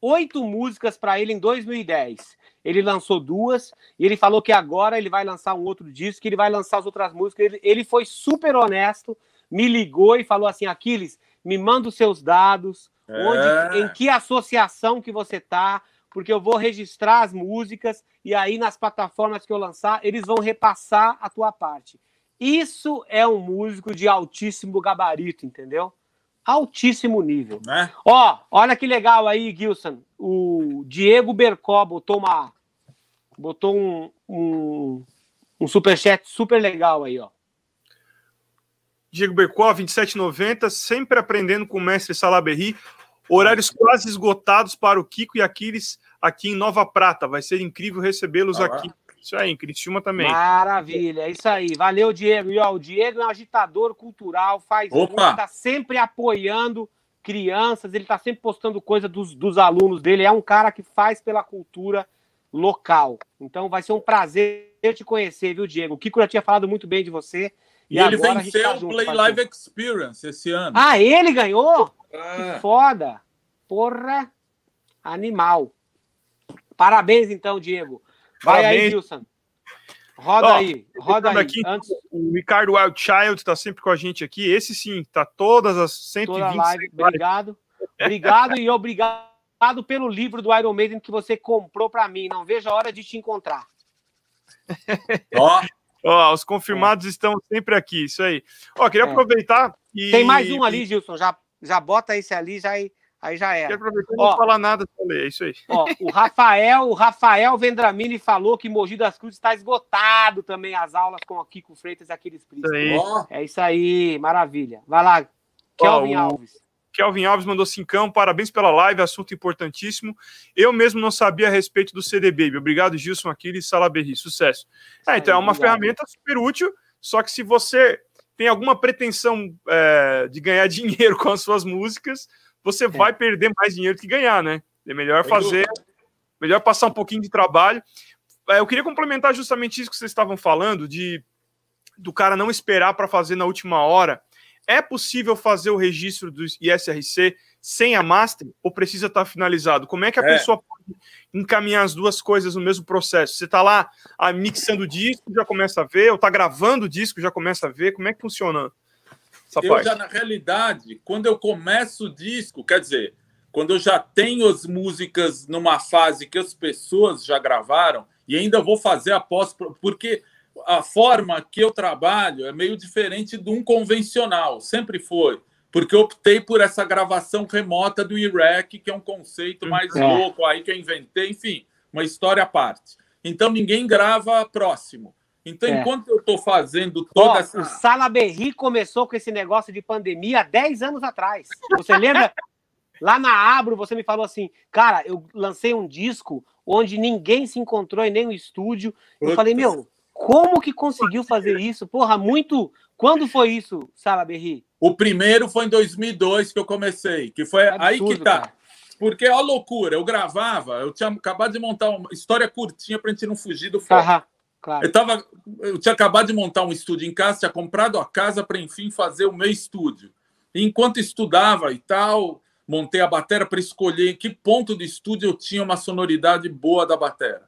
oito músicas para ele em 2010. Ele lançou duas e ele falou que agora ele vai lançar um outro disco, que ele vai lançar as outras músicas. Ele, ele foi super honesto, me ligou e falou assim: Aquiles, me manda os seus dados, é. onde, em que associação que você tá, porque eu vou registrar as músicas e aí nas plataformas que eu lançar, eles vão repassar a tua parte. Isso é um músico de altíssimo gabarito, entendeu? Altíssimo nível. Né? Ó, olha que legal aí, Gilson. O Diego Bercó botou uma botou um, um, um superchat super legal aí, ó. Diego Bercó, 27,90, sempre aprendendo com o mestre Salaberry. Horários quase esgotados para o Kiko e Aquiles aqui em Nova Prata. Vai ser incrível recebê-los ah, aqui. Isso aí, em Criciúma também. Maravilha, é isso aí. Valeu, Diego. E, ó, o Diego é um agitador cultural, faz Opa. tá sempre apoiando crianças, ele tá sempre postando coisa dos, dos alunos dele. É um cara que faz pela cultura local. Então vai ser um prazer te conhecer, viu, Diego? O Kiko já tinha falado muito bem de você. E, e ele venceu tá o Play Live Experience esse ano. Ah, ele ganhou? Ah. Que foda! Porra! Animal. Parabéns, então, Diego. Vai aí, Wilson. Roda Ó, aí, roda aí. Aqui, Antes... O Ricardo Wildchild está sempre com a gente aqui. Esse sim, tá todas as 120 live. Obrigado. Obrigado e obrigado pelo livro do Iron Maiden que você comprou para mim. Não vejo a hora de te encontrar. Ó, Ó, os confirmados é. estão sempre aqui, isso aí. Ó, queria é. aproveitar e... Tem mais um ali, Gilson, já, já bota esse ali, já, aí já era. Quero aproveitar não falar nada é isso aí. Ó, o Rafael, o Rafael Vendramini falou que Mogi das Cruzes está esgotado também as aulas com o Kiko Freitas e aqueles príncipes. É isso aí, maravilha. Vai lá, Kelvin Ó, Alves. Kelvin Alves mandou cincão, parabéns pela live, assunto importantíssimo. Eu mesmo não sabia a respeito do CD Baby. Obrigado, Gilson Aquiles Salaberry. Sucesso. É, então é uma obrigado. ferramenta super útil, só que se você tem alguma pretensão é, de ganhar dinheiro com as suas músicas, você é. vai perder mais dinheiro que ganhar, né? É melhor fazer, melhor passar um pouquinho de trabalho. É, eu queria complementar justamente isso que vocês estavam falando, de do cara não esperar para fazer na última hora. É possível fazer o registro do ISRC sem a master ou precisa estar tá finalizado? Como é que a é. pessoa pode encaminhar as duas coisas no mesmo processo? Você está lá ah, mixando o disco, já começa a ver, ou está gravando o disco, já começa a ver? Como é que funciona? Essa eu já, na realidade, quando eu começo o disco, quer dizer, quando eu já tenho as músicas numa fase que as pessoas já gravaram, e ainda vou fazer a pós, porque a forma que eu trabalho é meio diferente de um convencional, sempre foi, porque eu optei por essa gravação remota do Iraque, que é um conceito mais é. louco aí que eu inventei, enfim, uma história à parte. Então ninguém grava próximo. Então, é. enquanto eu estou fazendo toda Ó, essa. O Salaberry começou com esse negócio de pandemia há 10 anos atrás. Você lembra? Lá na Abro, você me falou assim, cara, eu lancei um disco onde ninguém se encontrou em nenhum estúdio. Eu falei, meu, como que conseguiu fazer isso? Porra, muito. Quando foi isso, Sala Berri? O primeiro foi em 2002 que eu comecei, que foi absurdo, aí que tá. Cara. Porque a loucura, eu gravava, eu tinha acabado de montar uma história curtinha pra gente não fugir do foco. Claro. Eu, tava, eu tinha acabado de montar um estúdio em casa, tinha comprado a casa para, enfim, fazer o meu estúdio. E enquanto estudava e tal, montei a bateria para escolher em que ponto do estúdio eu tinha uma sonoridade boa da bateria.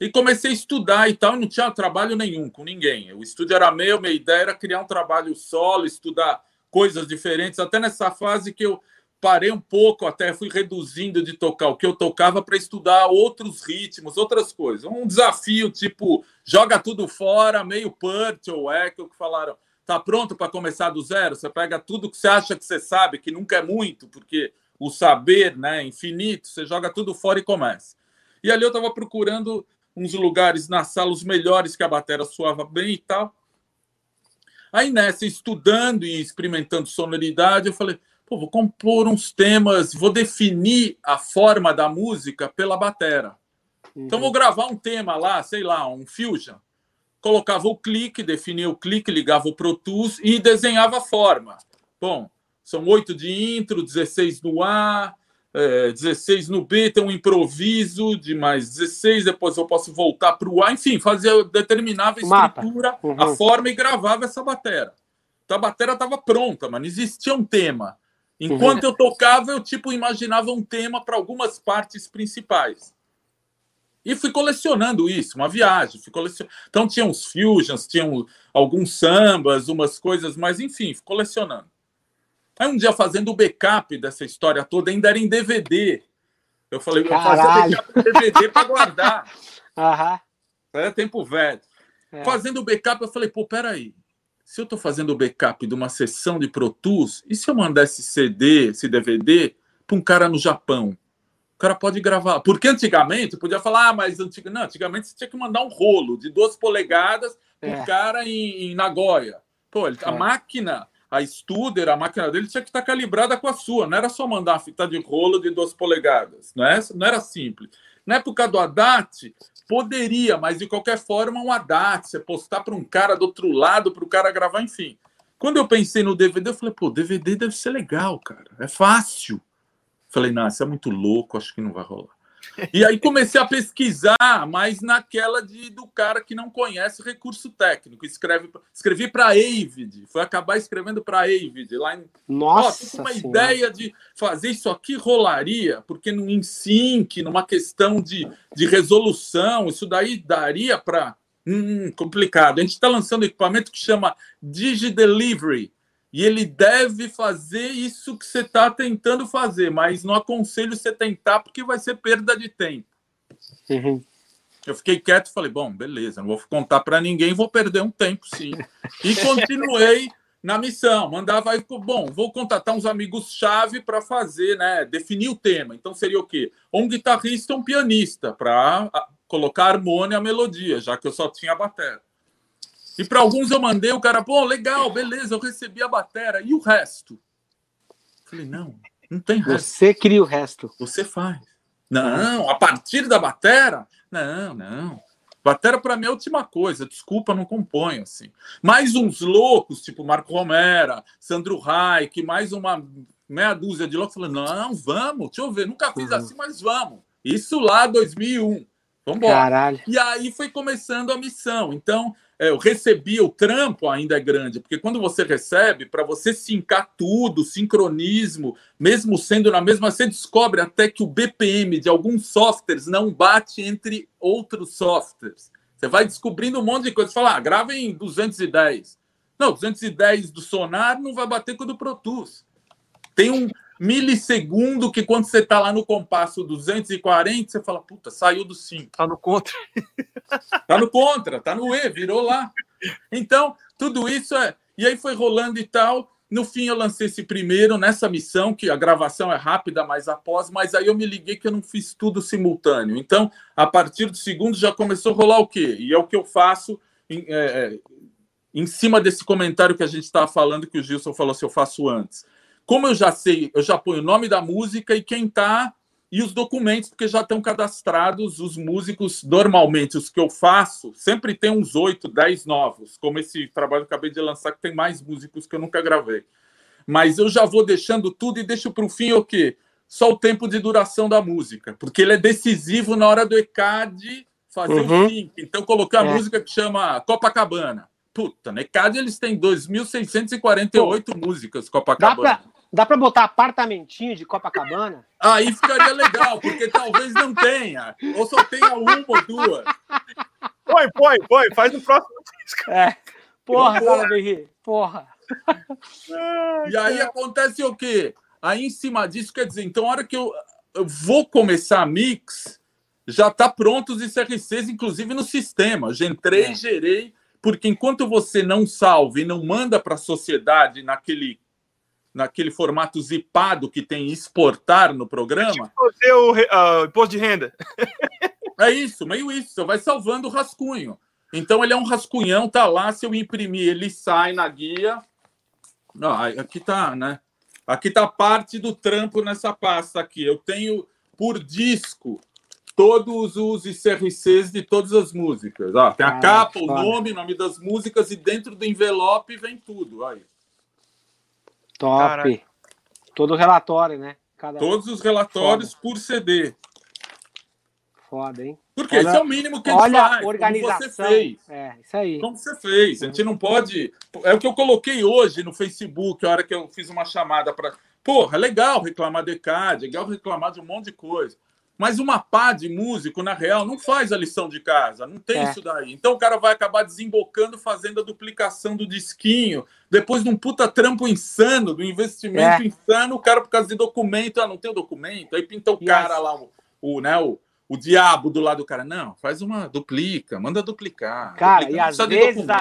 E comecei a estudar e tal, não tinha trabalho nenhum com ninguém. O estúdio era meu, minha ideia era criar um trabalho solo, estudar coisas diferentes, até nessa fase que eu parei um pouco, até fui reduzindo de tocar o que eu tocava para estudar outros ritmos, outras coisas. Um desafio tipo, joga tudo fora, meio Purt ou Echo, que falaram, tá pronto para começar do zero? Você pega tudo que você acha que você sabe, que nunca é muito, porque o saber né, é infinito, você joga tudo fora e começa. E ali eu estava procurando uns lugares na sala, os melhores que a bateria soava bem e tal. Aí nessa, estudando e experimentando sonoridade, eu falei, Pô, vou compor uns temas, vou definir a forma da música pela batera. Uhum. Então vou gravar um tema lá, sei lá, um fusion. Colocava o clique, definia o clique, ligava o Pro Tools e desenhava a forma. Bom, são oito de intro, 16 no A, é, 16 no B, tem um improviso de mais 16, depois eu posso voltar para o A, enfim, fazia, determinava a estrutura, uhum. a forma e gravava essa bateria. Então a bateria estava pronta, mas não existia um tema. Enquanto uhum. eu tocava, eu tipo imaginava um tema para algumas partes principais. E fui colecionando isso, uma viagem. Fui colecion... Então tinha uns fusions, tinham alguns sambas, umas coisas, mas enfim, fui colecionando. Aí um dia fazendo o backup dessa história toda, ainda era em DVD. Eu falei, eu fazia backup em DVD para guardar. Aham. Era tempo velho. É. Fazendo o backup, eu falei, pô, peraí se eu estou fazendo o backup de uma sessão de Pro Tools, e se eu mandar esse CD, esse DVD, para um cara no Japão? O cara pode gravar. Porque antigamente, podia falar, ah, mas antig... não, antigamente você tinha que mandar um rolo de duas polegadas para o é. cara em, em, Nagoya. Pô, ele, é. a máquina, a Studer, a máquina dele tinha que estar calibrada com a sua. Não era só mandar a fita de rolo de duas polegadas. Não, é? não era simples. Na época do Haddad, Poderia, mas de qualquer forma, um ADAT, você postar para um cara do outro lado, para o cara gravar, enfim. Quando eu pensei no DVD, eu falei, pô, DVD deve ser legal, cara. É fácil. Falei, não, isso é muito louco, acho que não vai rolar. E aí comecei a pesquisar, mas naquela de, do cara que não conhece recurso técnico. Escreve, escrevi para a Avid, foi acabar escrevendo para a Avid. Lá em, Nossa! Uma senhora. ideia de fazer isso aqui rolaria, porque no InSync, numa questão de, de resolução, isso daí daria para. Hum, complicado. A gente está lançando um equipamento que chama DigiDelivery e ele deve fazer isso que você está tentando fazer, mas não aconselho você tentar porque vai ser perda de tempo. Uhum. Eu fiquei quieto e falei, bom, beleza, não vou contar para ninguém, vou perder um tempo, sim. E continuei na missão. Mandava aí, bom, vou contatar uns amigos-chave para fazer, né? Definir o tema. Então seria o quê? Um guitarrista um pianista, para colocar a harmonia e a melodia, já que eu só tinha a bateria. E para alguns eu mandei, o cara, pô, legal, beleza, eu recebi a bateria. E o resto? Falei, não, não tem resto. Você cria o resto. Você faz. Não, a partir da bateria? Não, não. Batera para mim é a última coisa, desculpa, não componho assim. Mais uns loucos, tipo Marco Romero, Sandro Reich, mais uma meia dúzia de loucos, falando: não, vamos, deixa eu ver, nunca fiz uhum. assim, mas vamos. Isso lá 2001. Vamos embora. Caralho. E aí foi começando a missão. Então, é, eu recebi o trampo ainda é grande, porque quando você recebe, para você sincar tudo, sincronismo, mesmo sendo na mesma, você descobre até que o BPM de alguns softwares não bate entre outros softwares. Você vai descobrindo um monte de coisa. Você fala, ah, grava em 210. Não, 210 do Sonar não vai bater com o do Pro Tools. Tem um, milissegundo que quando você está lá no compasso 240, você fala, puta, saiu do 5. Tá no contra. tá no contra, tá no E, virou lá. Então, tudo isso é. E aí foi rolando e tal. No fim, eu lancei esse primeiro nessa missão, que a gravação é rápida, mas após, mas aí eu me liguei que eu não fiz tudo simultâneo. Então, a partir do segundo já começou a rolar o quê? E é o que eu faço em, é, é em cima desse comentário que a gente estava falando, que o Gilson falou se eu faço antes. Como eu já sei, eu já ponho o nome da música e quem tá e os documentos, porque já estão cadastrados os músicos. Normalmente, os que eu faço, sempre tem uns 8, 10 novos, como esse trabalho que eu acabei de lançar, que tem mais músicos que eu nunca gravei. Mas eu já vou deixando tudo e deixo para o fim o quê? Só o tempo de duração da música, porque ele é decisivo na hora do ECAD fazer uhum. o sync. Então, coloquei a é. música que chama Copacabana. Puta, no ECAD eles têm 2.648 músicas Copacabana. Dá pra, Dá para botar apartamentinho de Copacabana? Aí ficaria legal, porque talvez não tenha. Ou só tenha uma ou duas. Põe, põe, põe. Faz no próximo disco. É. Porra, Berri. Porra. e aí acontece o quê? Aí em cima disso, quer dizer, então a hora que eu, eu vou começar a mix, já está pronto os ICRCs, inclusive no sistema. Eu já entrei, é. gerei, porque enquanto você não salva e não manda para a sociedade naquele naquele formato zipado que tem exportar no programa. Fazer o uh, imposto de renda. é isso, meio isso. Você vai salvando o rascunho. Então ele é um rascunhão, tá lá. Se eu imprimir, ele sai na guia. Aqui tá, né? Aqui tá parte do trampo nessa pasta aqui. Eu tenho por disco todos os ICRCs de todas as músicas. Ah, tem a ah, capa, o nome, o nome das músicas e dentro do envelope vem tudo. Aí. Top. Caraca. Todo relatório, né? Cada... Todos os relatórios Foda. por CD. Foda, hein? Porque olha, esse é o mínimo que a gente olha faz. Organização. Como você fez. É, isso aí. Como você fez. A gente não pode. É o que eu coloquei hoje no Facebook, a hora que eu fiz uma chamada para. Porra, é legal reclamar de CAD, é legal reclamar de um monte de coisa. Mas uma pá de músico, na real, não faz a lição de casa, não tem é. isso daí. Então o cara vai acabar desembocando fazendo a duplicação do disquinho, depois de um puta trampo insano, do investimento é. insano, o cara, por causa de documento, ah, não tem o documento, aí pinta o cara lá, o, o, né, o, o diabo do lado do cara. Não, faz uma duplica, manda duplicar. Cara, duplica, e às vezes. A,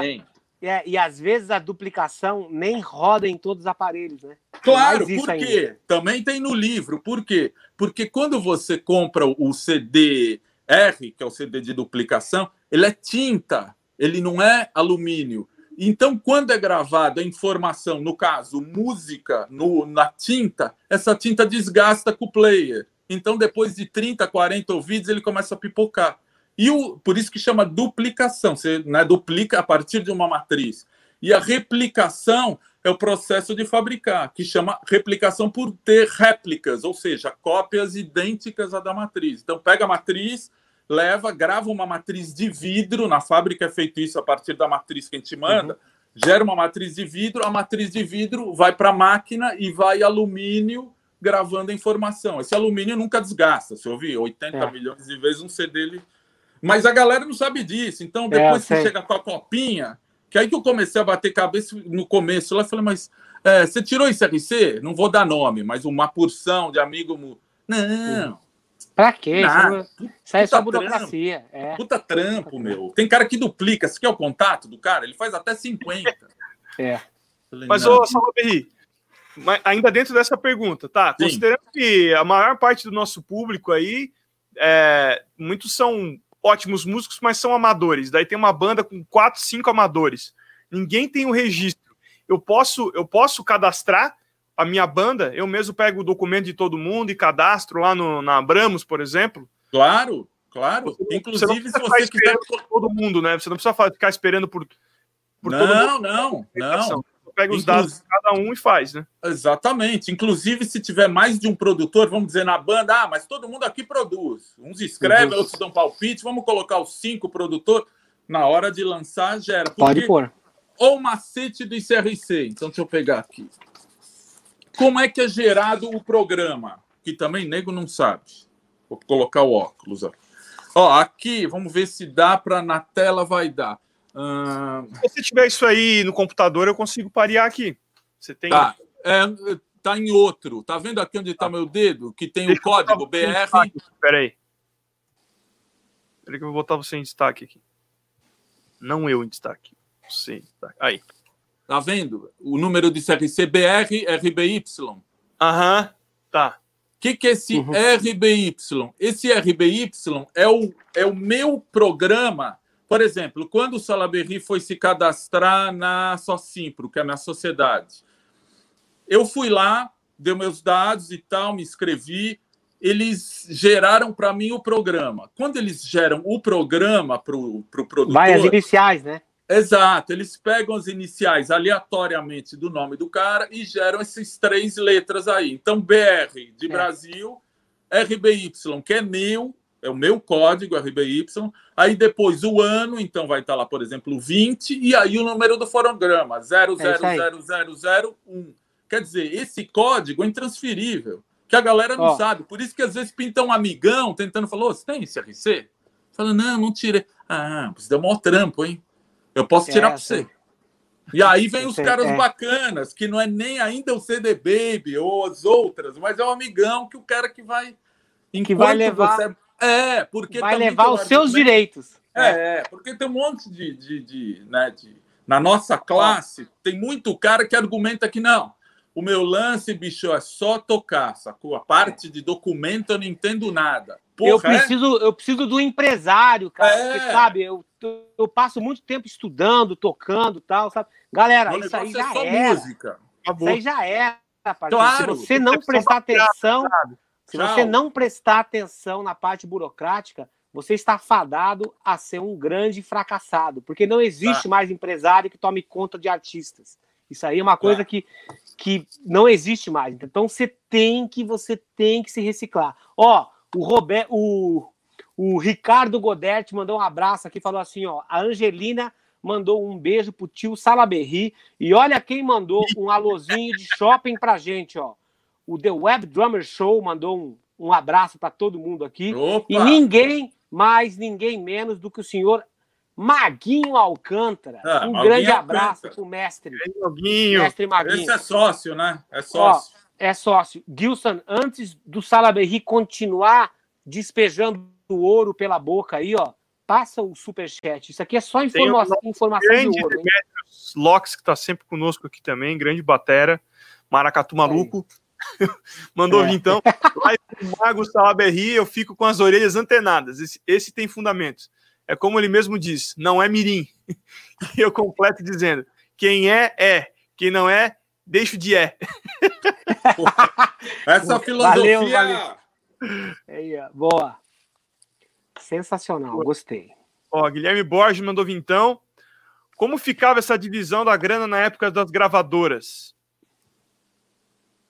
é, e às vezes a duplicação nem roda em todos os aparelhos, né? Claro, por quê? Também tem no livro. Por quê? Porque quando você compra o CD R, que é o CD de duplicação, ele é tinta, ele não é alumínio. Então, quando é gravada a informação, no caso, música no, na tinta, essa tinta desgasta com o player. Então, depois de 30, 40 ouvidos, ele começa a pipocar. E o, por isso que chama duplicação. Você né, duplica a partir de uma matriz. E a replicação é o processo de fabricar, que chama replicação por ter réplicas, ou seja, cópias idênticas à da matriz. Então, pega a matriz, leva, grava uma matriz de vidro. Na fábrica é feito isso a partir da matriz que a gente manda. Uhum. Gera uma matriz de vidro, a matriz de vidro vai para a máquina e vai alumínio gravando a informação. Esse alumínio nunca desgasta. Se ouvir 80 é. milhões de vezes um CD ele mas a galera não sabe disso. Então, depois é, que chega com a copinha, que aí que eu comecei a bater cabeça no começo, lá eu falei, mas é, você tirou esse RC? Não vou dar nome, mas uma porção de amigo. Não. Pra quê? Nada. Isso é só burocracia. É. Puta trampo, meu. Tem cara que duplica. Você quer o contato do cara? Ele faz até 50. É. Falei, mas, ô, Salvador ainda dentro dessa pergunta, tá? Sim. Considerando que a maior parte do nosso público aí, é, muitos são ótimos músicos, mas são amadores. Daí tem uma banda com quatro, cinco amadores. Ninguém tem o um registro. Eu posso, eu posso cadastrar a minha banda, eu mesmo pego o documento de todo mundo e cadastro lá no, na Abramos, por exemplo. Claro, claro. Você, Inclusive, você se você quiser. Todo mundo, né? Você não precisa ficar esperando por. por não, não, não pega os dados de cada um e faz, né? Exatamente. Inclusive, se tiver mais de um produtor, vamos dizer na banda, ah, mas todo mundo aqui produz. Uns escrevem, outros dão palpite, vamos colocar os cinco produtores. Na hora de lançar, gera. Porque... Pode pôr. Ou macete do ICRC. Então, deixa eu pegar aqui. Como é que é gerado o programa? Que também nego não sabe. Vou colocar o óculos. Ó, ó aqui, vamos ver se dá para na tela vai dar. Uh... Se você tiver isso aí no computador, eu consigo parear aqui. Você tem. Tá, é, tá em outro. Tá vendo aqui onde está meu dedo? Que tem Deixa o código BR. Espera aí. Espera que eu vou botar você em destaque aqui. Não eu em destaque. Você em destaque. Aí. Tá vendo? O número de CRC BR RBY. Aham, tá. O que, que é esse uhum. RBY? Esse RBY é o, é o meu programa por exemplo, quando o Salaberry foi se cadastrar na Socimpro, que é a minha sociedade, eu fui lá, dei meus dados e tal, me inscrevi. Eles geraram para mim o programa. Quando eles geram o programa para o pro produtor. Vai as iniciais, né? Exato, eles pegam as iniciais aleatoriamente do nome do cara e geram essas três letras aí. Então, BR de é. Brasil, RBY, que é meu, é o meu código RBY. Aí depois o ano, então vai estar lá, por exemplo, 20, e aí o número do fonograma, 000001. É Quer dizer, esse código é intransferível, que a galera não sabe. Por isso que às vezes pinta um amigão tentando falar: você tem esse RC? Fala, não, não tirei. Ah, você deu maior trampo, hein? Eu posso tirar é, para você. E aí vem os caras é. bacanas, que não é nem ainda o CD Baby ou as outras, mas é o amigão que o cara que vai. Que vai levar. Você... É, porque. Vai levar os seus direitos. É, é, porque tem um monte de. de, de, né, de... Na nossa classe, tem muito cara que argumenta que não. O meu lance, bicho, é só tocar, sacou? A parte de documento eu não entendo nada. Porra, eu, é? preciso, é? eu preciso do empresário, cara. É. Porque, sabe, eu, eu passo muito tempo estudando, tocando tal, sabe? Galera, isso aí é já é música. Isso aí já é. Claro, se você não prestar atenção, se você não prestar atenção na parte burocrática, você está fadado a ser um grande fracassado, porque não existe tá. mais empresário que tome conta de artistas. Isso aí é uma coisa tá. que, que não existe mais. Então você tem que você tem que se reciclar. Ó, o Robert, o, o Ricardo Godetti mandou um abraço aqui, falou assim, ó, a Angelina mandou um beijo pro tio Salaberry e olha quem mandou um alôzinho de shopping pra gente, ó. O The Web Drummer Show mandou um, um abraço para todo mundo aqui. Opa. E ninguém mais ninguém menos do que o senhor Maguinho Alcântara. Ah, um Maguinho grande abraço para o mestre. Maguinho. Mestre Maguinho. Esse é sócio, né? É sócio. Ó, é sócio. Gilson, antes do Salaberry continuar despejando o ouro pela boca aí, ó, passa o superchat. Isso aqui é só informa um informação grande de ouro. Hein? Locks, que está sempre conosco aqui também, grande batera. Maracatu maluco. Mandou é. vir então. Lá o Mago Salaberry, eu fico com as orelhas antenadas. Esse, esse tem fundamentos. É como ele mesmo diz, não é mirim. E eu completo dizendo: quem é, é. Quem não é, deixo de é. Essa filosofia. Valeu, valeu. Aí, boa. Sensacional, gostei. Ó, Guilherme Borges mandou então. Como ficava essa divisão da grana na época das gravadoras?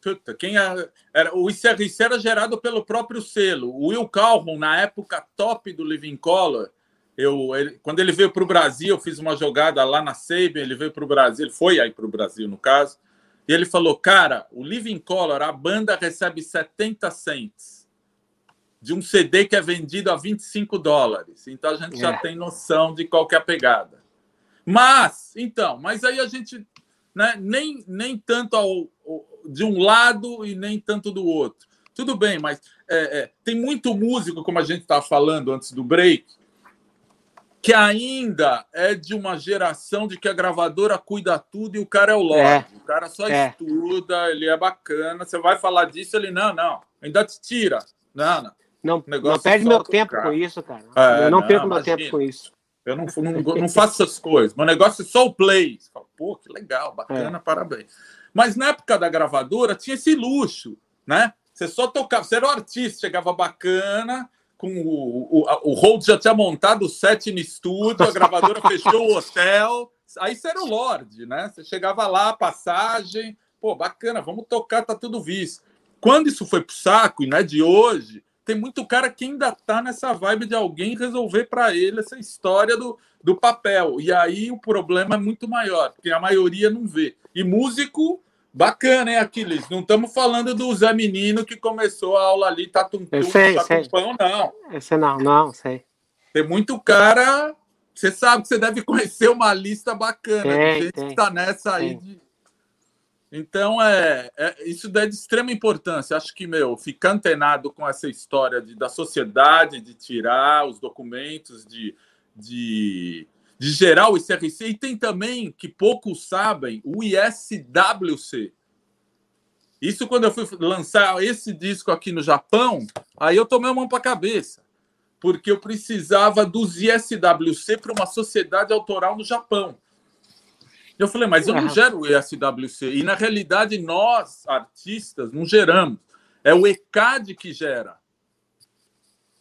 Puta, quem era, era, o ICRC era gerado pelo próprio selo. O Will Calhoun, na época top do Living Color, eu, ele, quando ele veio para o Brasil, eu fiz uma jogada lá na Saban, ele veio para o Brasil, ele foi aí para o Brasil, no caso, e ele falou, cara, o Living Color, a banda recebe 70 cents de um CD que é vendido a 25 dólares. Então a gente é. já tem noção de qual é a pegada. Mas, então, mas aí a gente né, nem, nem tanto ao, de um lado e nem tanto do outro. Tudo bem, mas é, é, tem muito músico, como a gente estava falando antes do break, que ainda é de uma geração de que a gravadora cuida tudo e o cara é o Lorde. É. O cara só é. estuda, ele é bacana. Você vai falar disso, ele não, não, ainda te tira. Não, não. Não, não perde meu tempo cara. com isso, cara. É, eu não, não perco meu tempo com isso. Eu não, não, não faço essas coisas. Meu negócio é só o play. Pô, que legal, bacana, é. parabéns. Mas na época da gravadora tinha esse luxo, né? Você só tocava, você era o artista, chegava bacana, com o, o, o Hold já tinha montado o set no estúdio, a gravadora fechou o hotel. Aí você era o Lorde, né? Você chegava lá, passagem, pô, bacana, vamos tocar, tá tudo visto. Quando isso foi pro saco, e não é de hoje, tem muito cara que ainda tá nessa vibe de alguém resolver para ele essa história do, do papel. E aí o problema é muito maior, porque a maioria não vê. E músico, bacana, hein, Aquiles? Não estamos falando do Zé Menino que começou a aula ali, tá tum, tum sei, tá sei. Pão, não. Esse não, não, sei. Tem muito cara. Você sabe que você deve conhecer uma lista bacana tem, de gente tem, que tá nessa tem. aí de então, é, é, isso é de extrema importância. Acho que, meu, ficar antenado com essa história de, da sociedade, de tirar os documentos, de, de, de gerar o ICRC. E tem também, que poucos sabem, o ISWC. Isso quando eu fui lançar esse disco aqui no Japão, aí eu tomei a mão para a cabeça. Porque eu precisava dos ISWC para uma sociedade autoral no Japão. Eu falei, mas eu não gero o ESWC. E na realidade, nós, artistas, não geramos. É o ECAD que gera.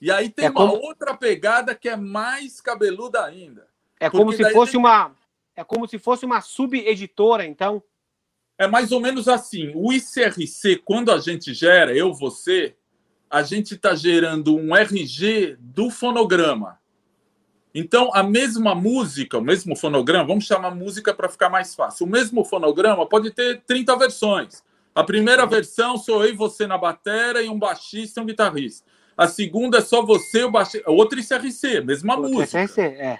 E aí tem é uma como... outra pegada que é mais cabeluda ainda. É como se fosse tem... uma. É como se fosse uma subeditora, então. É mais ou menos assim. O ICRC, quando a gente gera, eu, você, a gente está gerando um RG do fonograma. Então, a mesma música, o mesmo fonograma, vamos chamar música para ficar mais fácil. O mesmo fonograma pode ter 30 versões. A primeira versão sou eu e você na bateria e um baixista e um guitarrista. A segunda é só você e o baixista. Outra ICRC, mesma Outra música. ICRC, é.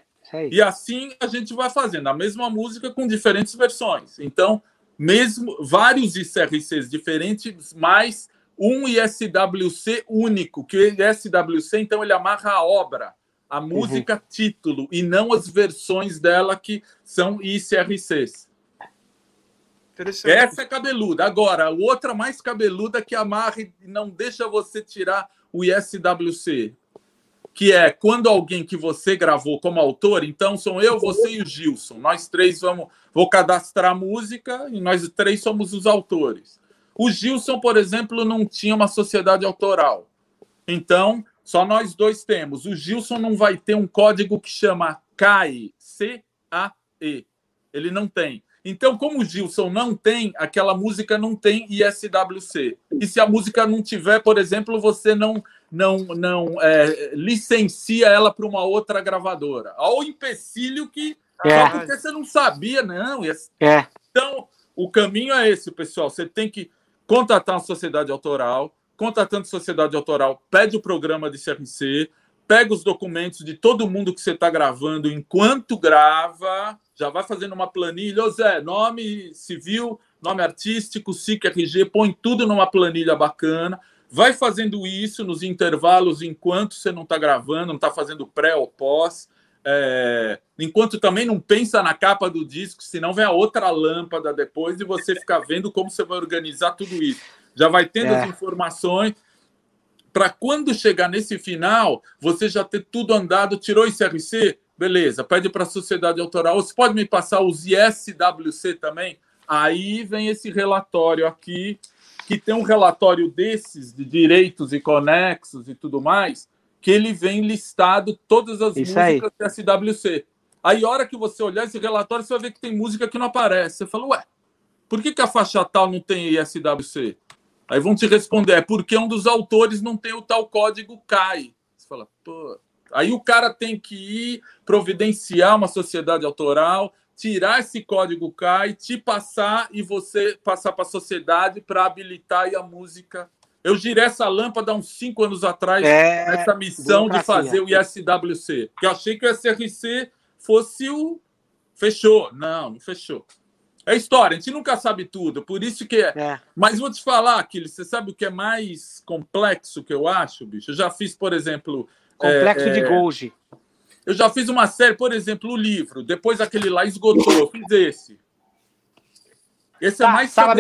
E assim a gente vai fazendo a mesma música com diferentes versões. Então, mesmo vários ICRCs diferentes, mais um ISWC único, que o ISWC, então, ele amarra a obra, a uhum. música uhum. título, e não as versões dela que são ICRCs. Essa é cabeluda. Agora, outra mais cabeluda que amarra e não deixa você tirar o ISWC, que é quando alguém que você gravou como autor, então são eu, você e o Gilson. Nós três vamos, vou cadastrar a música e nós três somos os autores. O Gilson, por exemplo, não tinha uma sociedade autoral. Então, só nós dois temos. O Gilson não vai ter um código que chama CAE, C-A-E. Ele não tem. Então, como o Gilson não tem, aquela música não tem ISWC. E se a música não tiver, por exemplo, você não não não é, licencia ela para uma outra gravadora. Olha o empecilho que é. só porque você não sabia, não. É. Então, o caminho é esse, pessoal. Você tem que contratar uma sociedade autoral. Contratando sociedade autoral, pede o programa de CRC, pega os documentos de todo mundo que você está gravando enquanto grava, já vai fazendo uma planilha. Ô Zé, nome civil, nome artístico, SIC, RG, põe tudo numa planilha bacana. Vai fazendo isso nos intervalos enquanto você não está gravando, não está fazendo pré ou pós. É... enquanto também não pensa na capa do disco, senão vem a outra lâmpada depois e você fica vendo como você vai organizar tudo isso. Já vai tendo é. as informações para quando chegar nesse final, você já ter tudo andado, tirou esse RC, beleza, pede para a sociedade autoral, você pode me passar os ISWC também? Aí vem esse relatório aqui, que tem um relatório desses, de direitos e conexos e tudo mais, que ele vem listado todas as Isso músicas aí. SWC. Aí, a hora que você olhar esse relatório, você vai ver que tem música que não aparece. Você fala, ué, por que, que a faixa tal não tem ISWC? Aí vão te responder, é porque um dos autores não tem o tal código CAI. Você fala, pô. Aí o cara tem que ir providenciar uma sociedade autoral, tirar esse código CAI, te passar e você passar para a sociedade para habilitar a música. Eu girei essa lâmpada uns cinco anos atrás é, nessa missão de fazer o ISWC. Porque eu achei que o SRC fosse o. Fechou. Não, não fechou. É história, a gente nunca sabe tudo, por isso que é. é. Mas vou te falar, Aquiles, você sabe o que é mais complexo que eu acho, bicho? Eu já fiz, por exemplo. Complexo é, de é... Golgi. Eu já fiz uma série, por exemplo, o livro. Depois aquele lá esgotou. Eu fiz esse. Esse é tá, é mais tá,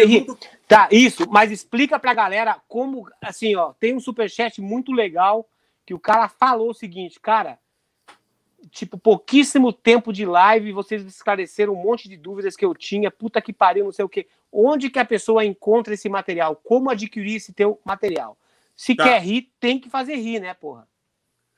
Tá, isso. Mas explica pra galera como, assim, ó, tem um superchat muito legal que o cara falou o seguinte, cara, tipo, pouquíssimo tempo de live, vocês esclareceram um monte de dúvidas que eu tinha, puta que pariu, não sei o quê. Onde que a pessoa encontra esse material? Como adquirir esse teu material? Se tá. quer rir, tem que fazer rir, né, porra?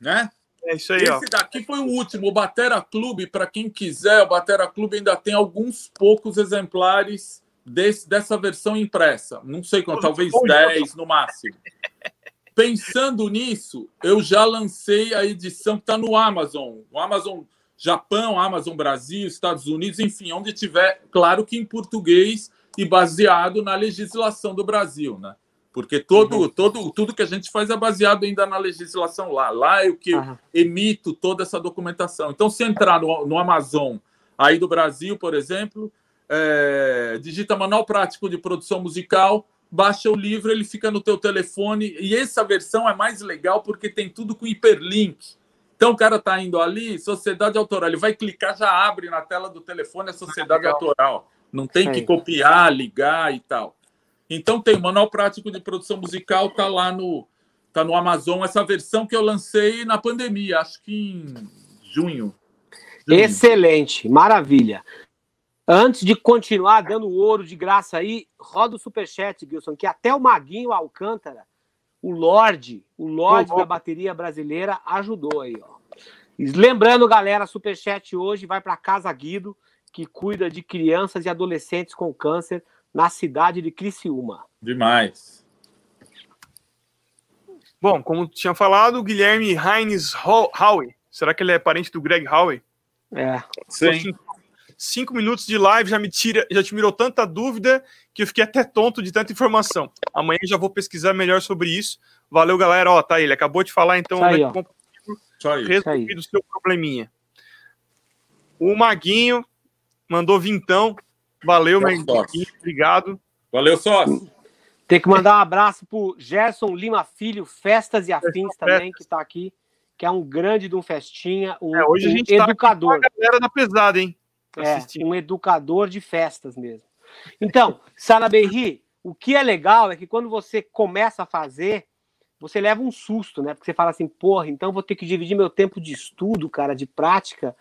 Né? É isso aí, Esse ó. daqui foi o último, o Batera Clube, para quem quiser, o Batera Clube ainda tem alguns poucos exemplares desse, dessa versão impressa. Não sei quanto, talvez 10 no máximo. Pensando nisso, eu já lancei a edição que está no Amazon. O Amazon Japão, Amazon Brasil, Estados Unidos, enfim, onde tiver, claro que em português e baseado na legislação do Brasil, né? Porque todo, uhum. todo, tudo que a gente faz é baseado ainda na legislação lá. Lá é o que uhum. emito toda essa documentação. Então, se entrar no, no Amazon aí do Brasil, por exemplo, é, digita Manual Prático de Produção Musical, baixa o livro, ele fica no teu telefone. E essa versão é mais legal porque tem tudo com hiperlink. Então o cara está indo ali, sociedade autoral, ele vai clicar, já abre na tela do telefone a sociedade autoral. Não tem que copiar, ligar e tal. Então tem o manual prático de produção musical, tá lá no tá no Amazon essa versão que eu lancei na pandemia, acho que em junho. junho. Excelente, maravilha. Antes de continuar dando ouro de graça aí, roda o superchat, Gilson, que até o Maguinho Alcântara, o Lorde, o Lorde da bateria brasileira, ajudou aí, ó. Lembrando, galera, superchat hoje vai para Casa Guido, que cuida de crianças e adolescentes com câncer na cidade de Criciúma. Demais. Bom, como tinha falado, o Guilherme Heinz Howe. Será que ele é parente do Greg Howe? É. Sim cinco minutos de live já me tira, já te mirou tanta dúvida que eu fiquei até tonto de tanta informação. Amanhã já vou pesquisar melhor sobre isso. Valeu, galera. Ó, tá aí, ele acabou de falar, então aí, né, resolvido o seu probleminha. O Maguinho mandou vintão. Valeu, meu Obrigado. Valeu, sócio. Tem que mandar um abraço pro Gerson Lima Filho, Festas e Afins também, que está aqui, que é um grande de um festinha, um, é, hoje a gente tá educador. Tá a galera da pesada, hein? É, um educador de festas mesmo. Então, Sara Berri, o que é legal é que quando você começa a fazer, você leva um susto, né? Porque você fala assim, porra, então vou ter que dividir meu tempo de estudo, cara, de prática,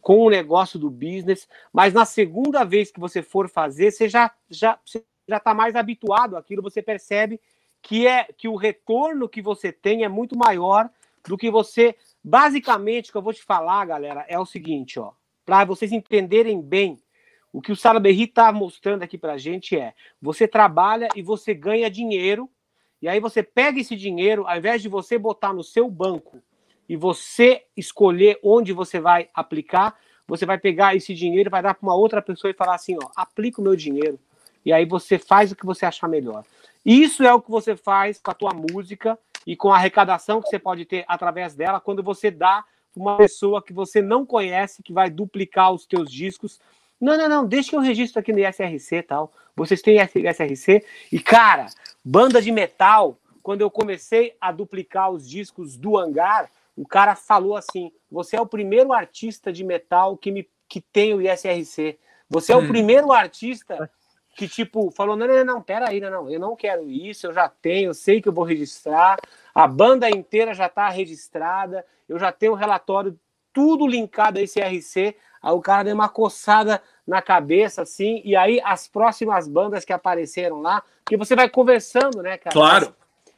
com o negócio do business. Mas na segunda vez que você for fazer, você já, já, você já está mais habituado àquilo, você percebe que é que o retorno que você tem é muito maior do que você. Basicamente, o que eu vou te falar, galera, é o seguinte, ó, para vocês entenderem bem o que o Salaberry está mostrando aqui para a gente é: você trabalha e você ganha dinheiro, e aí você pega esse dinheiro, ao invés de você botar no seu banco e você escolher onde você vai aplicar, você vai pegar esse dinheiro, vai dar para uma outra pessoa e falar assim: ó, aplica o meu dinheiro. E aí você faz o que você achar melhor. Isso é o que você faz com a tua música e com a arrecadação que você pode ter através dela quando você dá uma pessoa que você não conhece, que vai duplicar os teus discos não, não, não, deixa que eu registro aqui no ISRC e tal. Vocês têm ISRC? E, cara, banda de metal, quando eu comecei a duplicar os discos do hangar, o cara falou assim: você é o primeiro artista de metal que, me, que tem o ISRC. Você é o hum. primeiro artista que, tipo, falou: não, não, não, pera aí, não, não, eu não quero isso, eu já tenho, eu sei que eu vou registrar, a banda inteira já está registrada, eu já tenho o relatório tudo linkado a esse ISRC. Aí o cara deu uma coçada na cabeça, assim, e aí as próximas bandas que apareceram lá, que você vai conversando, né, cara? Claro.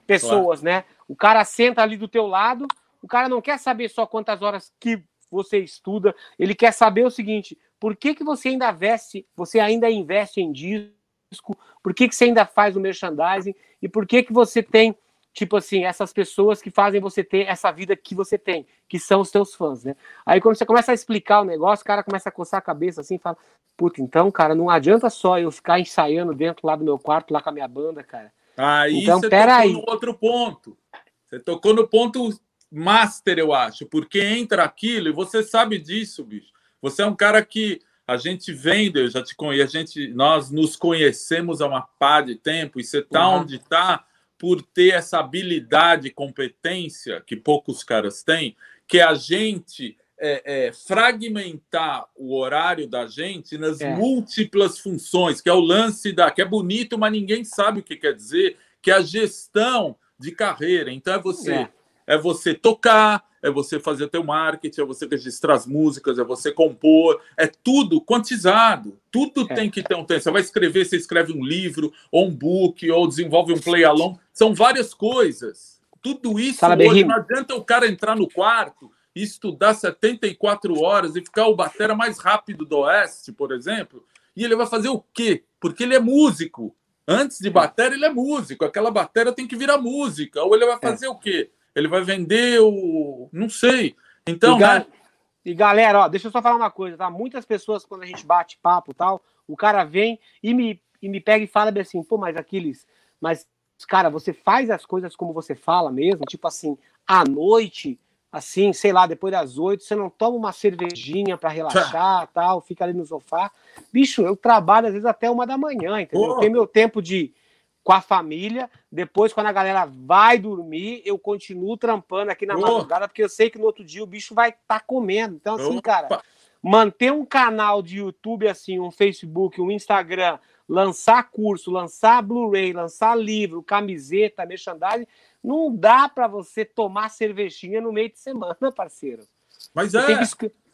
Pessoas, claro. né? O cara senta ali do teu lado, o cara não quer saber só quantas horas que você estuda, ele quer saber o seguinte: por que, que você ainda investe, você ainda investe em disco, por que, que você ainda faz o merchandising e por que, que você tem tipo assim, essas pessoas que fazem você ter essa vida que você tem, que são os teus fãs, né? Aí quando você começa a explicar o negócio, o cara começa a coçar a cabeça assim, fala, puta, então, cara, não adianta só eu ficar ensaiando dentro lá do meu quarto, lá com a minha banda, cara. Aí então, você pera tocou aí. no outro ponto. Você tocou no ponto master, eu acho, porque entra aquilo e você sabe disso, bicho. Você é um cara que a gente vende, eu já te conheço, a gente, nós nos conhecemos há uma pá de tempo e você tá uhum. onde tá por ter essa habilidade e competência que poucos caras têm, que a gente é, é, fragmentar o horário da gente nas é. múltiplas funções, que é o lance da que é bonito, mas ninguém sabe o que quer dizer, que é a gestão de carreira. Então é você é, é você tocar, é você fazer o teu marketing, é você registrar as músicas, é você compor, é tudo quantizado. Tudo é. tem que ter um tempo. Você vai escrever, você escreve um livro, ou um book, ou desenvolve um play along. São várias coisas. Tudo isso hoje, não adianta o cara entrar no quarto e estudar 74 horas e ficar o batera mais rápido do Oeste, por exemplo. E ele vai fazer o quê? Porque ele é músico. Antes de bater, ele é músico. Aquela bateria tem que virar música. Ou ele vai é. fazer é. o quê? Ele vai vender o. Não sei. Então. E, ga... e, galera, ó, deixa eu só falar uma coisa, tá? Muitas pessoas, quando a gente bate papo tal, o cara vem e me, e me pega e fala assim, pô, mas Aquiles, mas, cara, você faz as coisas como você fala mesmo? Tipo assim, à noite, assim, sei lá, depois das oito, você não toma uma cervejinha para relaxar tal, fica ali no sofá. Bicho, eu trabalho às vezes até uma da manhã, entendeu? Eu tenho meu tempo de com a família. Depois, quando a galera vai dormir, eu continuo trampando aqui na oh. madrugada, porque eu sei que no outro dia o bicho vai estar tá comendo. Então, assim, Opa. cara, manter um canal de YouTube assim, um Facebook, um Instagram, lançar curso, lançar Blu-ray, lançar livro, camiseta, merchandising, não dá para você tomar cervejinha no meio de semana, parceiro. Mas você é. Tem que,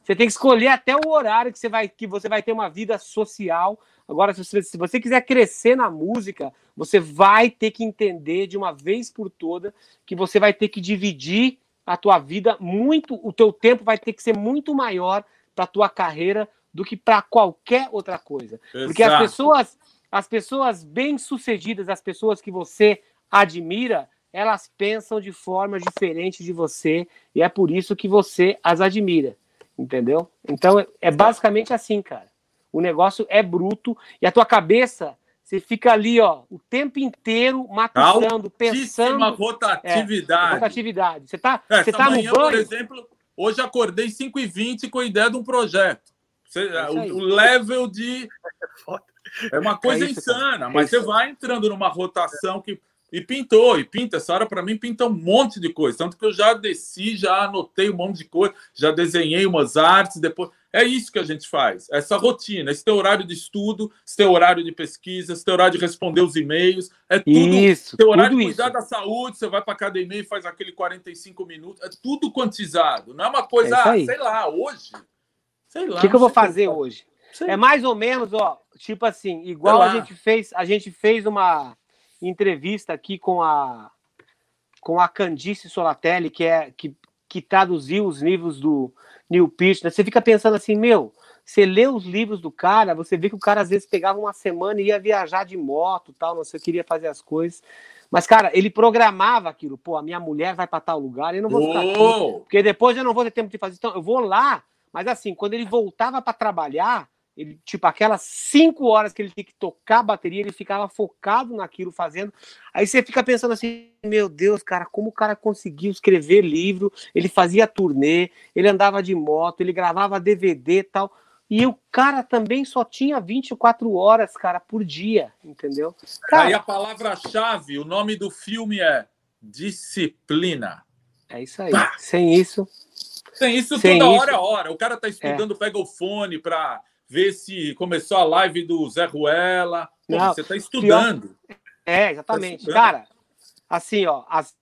você tem que escolher até o horário que você vai, que você vai ter uma vida social Agora, se você, se você quiser crescer na música, você vai ter que entender de uma vez por toda que você vai ter que dividir a tua vida muito, o teu tempo vai ter que ser muito maior para a tua carreira do que para qualquer outra coisa. Exato. Porque as pessoas, as pessoas bem-sucedidas, as pessoas que você admira, elas pensam de forma diferente de você e é por isso que você as admira, entendeu? Então é basicamente assim, cara. O negócio é bruto e a tua cabeça você fica ali, ó, o tempo inteiro matutando, pensando. rotatividade. É, rotatividade. Você tá, você tá manhã, no banho. por exemplo, hoje acordei 5 e 20 com a ideia de um projeto. Você, é o, o, level de. É uma coisa é isso, insana, mas você vai entrando numa rotação que. E pintou, e pinta. Essa hora, para mim, pinta um monte de coisa. Tanto que eu já desci, já anotei um monte de coisa, já desenhei umas artes, depois. É isso que a gente faz, essa rotina, esse teu horário de estudo, esse teu horário de pesquisa, esse teu horário de responder os e-mails, é tudo. Isso, teu horário de cuidar isso. da saúde, você vai para academia e faz aquele 45 minutos, é tudo quantizado. Não é uma coisa, é sei lá, hoje. Sei lá. O que, que eu vou fazer hoje? É mais ou menos, ó, tipo assim, igual a gente fez, a gente fez uma entrevista aqui com a com a Candice Solatelli, que é que, que traduziu os livros do Neil Peart, né? Você fica pensando assim, meu, você lê os livros do cara, você vê que o cara às vezes pegava uma semana e ia viajar de moto, tal, não sei, queria fazer as coisas. Mas, cara, ele programava aquilo. Pô, a minha mulher vai para tal lugar, eu não vou ficar aqui, porque depois eu não vou ter tempo de fazer. Então, eu vou lá, mas assim, quando ele voltava para trabalhar, ele, tipo, aquelas cinco horas que ele tinha que tocar a bateria, ele ficava focado naquilo, fazendo. Aí você fica pensando assim, meu Deus, cara, como o cara conseguiu escrever livro? Ele fazia turnê, ele andava de moto, ele gravava DVD e tal. E o cara também só tinha 24 horas, cara, por dia, entendeu? Cara, aí a palavra-chave, o nome do filme é disciplina. É isso aí. Sem isso. Sem isso Sem toda isso, hora é hora. O cara tá estudando, é. pega o fone para ver se começou a live do Zé Ruela. Pô, Não, você está estudando. Pior... É, exatamente. Tá Cara, assim, ó, as,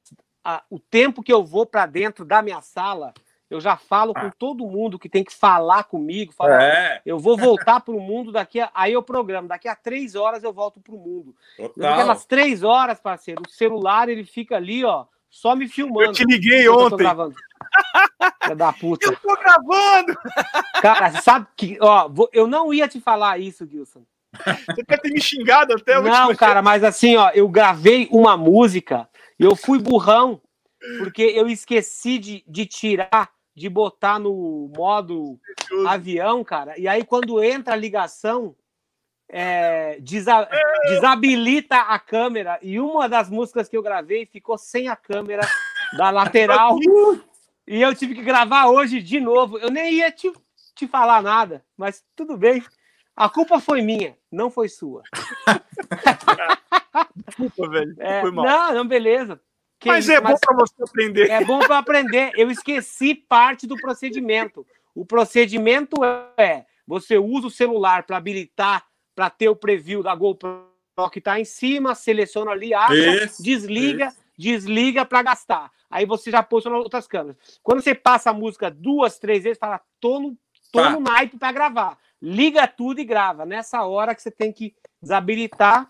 a, o tempo que eu vou para dentro da minha sala, eu já falo ah. com todo mundo que tem que falar comigo. Falar, é. Eu vou voltar para o mundo daqui a. Aí eu programo, daqui a três horas eu volto para o mundo. Aquelas três horas, parceiro, o celular ele fica ali, ó, só me filmando. Eu te liguei ontem. Filha da puta. Eu tô gravando! Cara, sabe que, ó, eu não ia te falar isso, Gilson. Você quer ter me xingado até o Não, cara, mas assim, ó, eu gravei uma música e eu fui burrão, porque eu esqueci de, de tirar, de botar no modo avião, cara. E aí, quando entra a ligação, é, desa desabilita a câmera. E uma das músicas que eu gravei ficou sem a câmera da lateral. E eu tive que gravar hoje de novo. Eu nem ia te, te falar nada, mas tudo bem. A culpa foi minha, não foi sua. Desculpa, velho. É, foi mal. Não, não, beleza. Que mas isso, é bom para você aprender. É bom para aprender. Eu esqueci parte do procedimento. O procedimento é: você usa o celular para habilitar para ter o preview da GoPro que está em cima, seleciona ali, acha, desliga, desliga para gastar. Aí você já posiciona outras câmeras. Quando você passa a música duas, três vezes, fala, tô no, tô tá. no naipe para gravar. Liga tudo e grava. Nessa hora que você tem que desabilitar,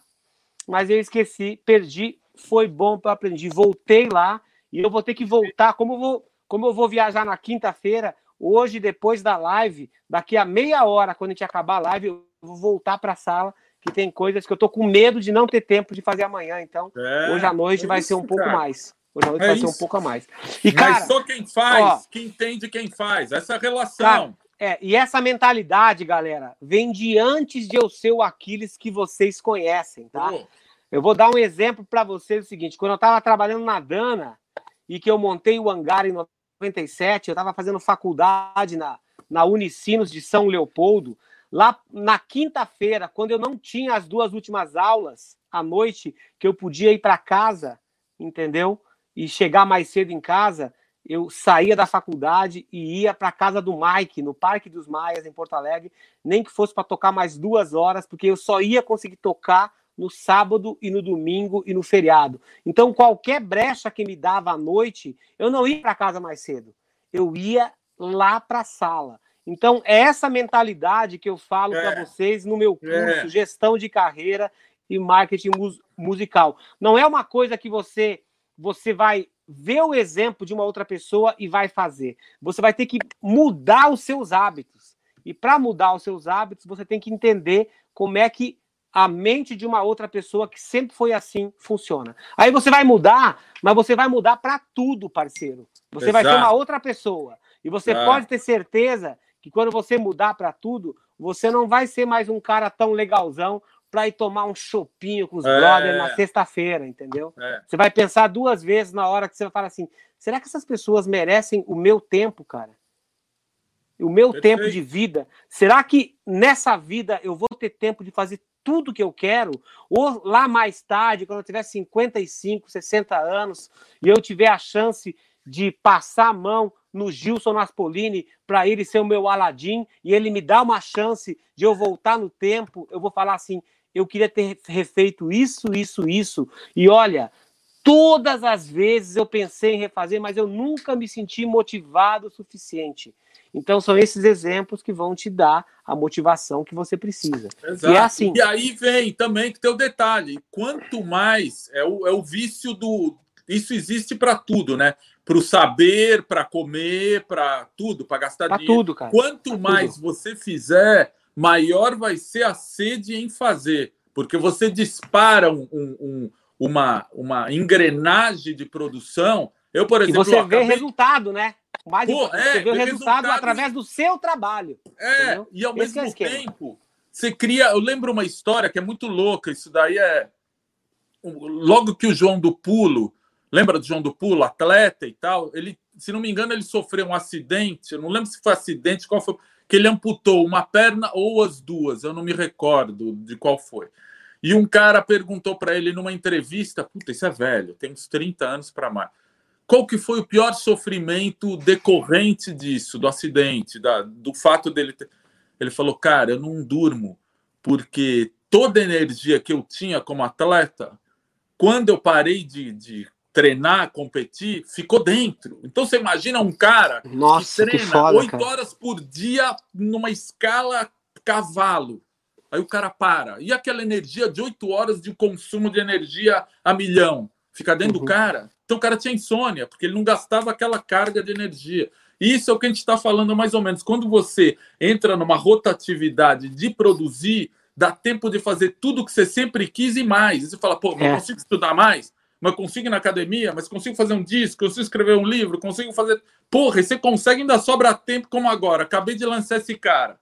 mas eu esqueci, perdi, foi bom para aprender. Voltei lá e eu vou ter que voltar. Como eu vou, como eu vou viajar na quinta-feira, hoje, depois da live, daqui a meia hora, quando a gente acabar a live, eu vou voltar para a sala, que tem coisas que eu tô com medo de não ter tempo de fazer amanhã. Então, é, hoje à noite é vai isso, ser um pouco cara. mais. Hoje à noite é vai isso. ser um pouco a mais. E, cara, Mas só quem faz, ó, que entende quem faz. Essa relação. Cara, é, e essa mentalidade, galera, vem de antes de eu ser o Aquiles que vocês conhecem, tá? Eu vou dar um exemplo para vocês o seguinte: quando eu estava trabalhando na Dana e que eu montei o hangar em 97, eu estava fazendo faculdade na, na Unicinos de São Leopoldo. Lá na quinta-feira, quando eu não tinha as duas últimas aulas à noite, que eu podia ir para casa, entendeu? E chegar mais cedo em casa, eu saía da faculdade e ia para a casa do Mike, no Parque dos Maias, em Porto Alegre, nem que fosse para tocar mais duas horas, porque eu só ia conseguir tocar no sábado e no domingo e no feriado. Então, qualquer brecha que me dava à noite, eu não ia para casa mais cedo. Eu ia lá para a sala. Então, é essa mentalidade que eu falo é. para vocês no meu curso, é. gestão de carreira e marketing musical. Não é uma coisa que você você vai ver o exemplo de uma outra pessoa e vai fazer. Você vai ter que mudar os seus hábitos. E para mudar os seus hábitos, você tem que entender como é que a mente de uma outra pessoa que sempre foi assim funciona. Aí você vai mudar, mas você vai mudar para tudo, parceiro. Você Exato. vai ser uma outra pessoa. E você pode ter certeza que quando você mudar para tudo, você não vai ser mais um cara tão legalzão para ir tomar um chopinho com os é. brothers na sexta-feira, entendeu? É. Você vai pensar duas vezes na hora que você vai falar assim: será que essas pessoas merecem o meu tempo, cara? o meu Perfeito. tempo de vida, será que nessa vida eu vou ter tempo de fazer tudo que eu quero? Ou lá mais tarde, quando eu tiver 55, 60 anos, e eu tiver a chance de passar a mão no Gilson Naspolini para ele ser o meu Aladim e ele me dá uma chance de eu voltar no tempo, eu vou falar assim: eu queria ter refeito isso, isso, isso. E olha, todas as vezes eu pensei em refazer, mas eu nunca me senti motivado o suficiente. Então são esses exemplos que vão te dar a motivação que você precisa. Exato. E, é assim. e aí vem também que tem o detalhe: quanto mais é o, é o vício do. Isso existe para tudo, né? Para o saber, para comer, para tudo, para gastar pra dinheiro. Tudo, cara. Quanto pra mais tudo. você fizer, maior vai ser a sede em fazer, porque você dispara um, um, um, uma, uma engrenagem de produção. Eu, por exemplo. E você vê acabei... resultado, né? Mais Pô, é, você vê o resultado, resultado, através do seu trabalho. É, entendeu? e ao Esse mesmo é tempo, você cria. Eu lembro uma história que é muito louca. Isso daí é. Logo que o João do Pulo, lembra do João do Pulo, atleta e tal, ele, se não me engano, ele sofreu um acidente. Eu não lembro se foi acidente, qual foi. Que ele amputou uma perna ou as duas, eu não me recordo de qual foi. E um cara perguntou para ele numa entrevista: Puta, isso é velho, tem uns 30 anos para mais qual que foi o pior sofrimento decorrente disso, do acidente, da, do fato dele ter... Ele falou, cara, eu não durmo, porque toda a energia que eu tinha como atleta, quando eu parei de, de treinar, competir, ficou dentro. Então você imagina um cara Nossa, que treina oito horas por dia numa escala cavalo. Aí o cara para. E aquela energia de oito horas de consumo de energia a milhão? Fica dentro uhum. do cara. Então o cara tinha insônia, porque ele não gastava aquela carga de energia. Isso é o que a gente está falando mais ou menos. Quando você entra numa rotatividade de produzir, dá tempo de fazer tudo que você sempre quis e mais. E você fala, pô, mas é. consigo estudar mais? Mas consigo ir na academia? Mas consigo fazer um disco? Consigo escrever um livro? Consigo fazer. Porra, e você consegue ainda sobra tempo como agora. Acabei de lançar esse cara.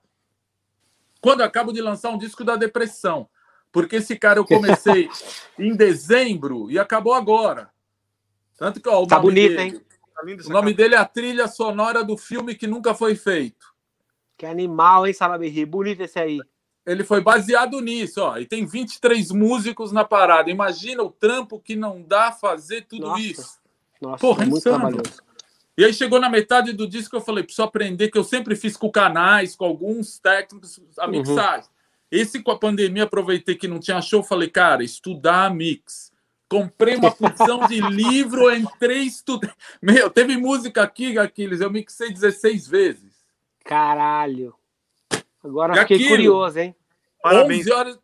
Quando acabo de lançar um disco da depressão. Porque esse cara eu comecei em dezembro e acabou agora. Tanto que, ó, o tá bonito, dele, hein? Tá o nome dele é a trilha sonora do filme que nunca foi feito. Que animal, hein, Salaberry? Bonito esse aí. Ele foi baseado nisso, ó. E tem 23 músicos na parada. Imagina o trampo que não dá fazer tudo Nossa. isso. Nossa, Porra, é muito trabalhoso. E aí chegou na metade do disco, eu falei, preciso aprender, que eu sempre fiz com canais, com alguns técnicos, a mixagem. Uhum. Esse com a pandemia, aproveitei que não tinha show, falei, cara, estudar mix Comprei uma porção de livro, entrei estudei. Meu, teve música aqui, Aquiles, eu mixei 16 vezes. Caralho. Agora e fiquei aquilo, curioso, hein? Parabéns. 11 horas,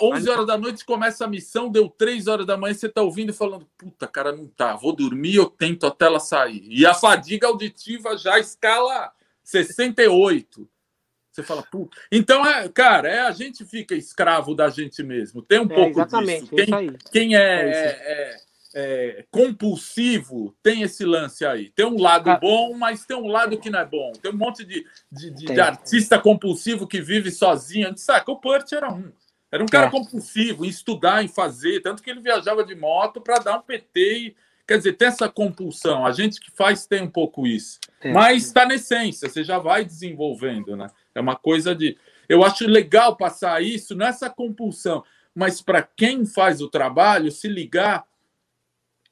11 horas da noite começa a missão, deu 3 horas da manhã, você tá ouvindo e falando, puta, cara, não tá, vou dormir, eu tento até ela sair. E a fadiga auditiva já escala 68. Você fala, puta. Então, é, cara, é, a gente fica escravo da gente mesmo. Tem um é, pouco exatamente, disso. Quem, quem é, é, é, é, compulsivo tem esse lance aí. Tem um lado bom, mas tem um lado que não é bom. Tem um monte de, de, de, de artista compulsivo que vive sozinho. A gente saca, o Purt era um. Era um cara é. compulsivo em estudar, em fazer, tanto que ele viajava de moto para dar um PT e Quer dizer, tem essa compulsão. A gente que faz tem um pouco isso. É. Mas está na essência, você já vai desenvolvendo, né? É uma coisa de. Eu acho legal passar isso nessa compulsão, mas para quem faz o trabalho, se ligar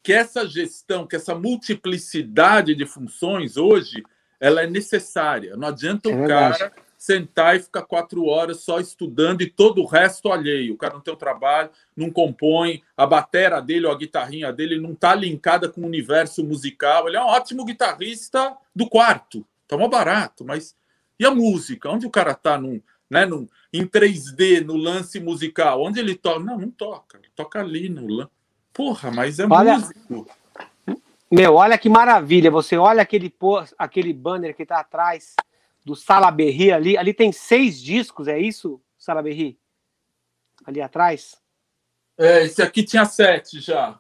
que essa gestão, que essa multiplicidade de funções hoje, ela é necessária. Não adianta é o cara sentar e ficar quatro horas só estudando e todo o resto alheio. O cara não tem o trabalho, não compõe, a batera dele ou a guitarrinha dele não está linkada com o universo musical. Ele é um ótimo guitarrista do quarto, tá mó barato, mas e a música? Onde o cara tá num, né, num, em 3D, no lance musical? Onde ele toca? Não, não toca. Ele toca ali no lance. Porra, mas é olha, músico. Meu, olha que maravilha. Você olha aquele, aquele banner que tá atrás do Salaberry ali. Ali tem seis discos, é isso, Salaberry? Ali atrás? É, esse aqui tinha sete já.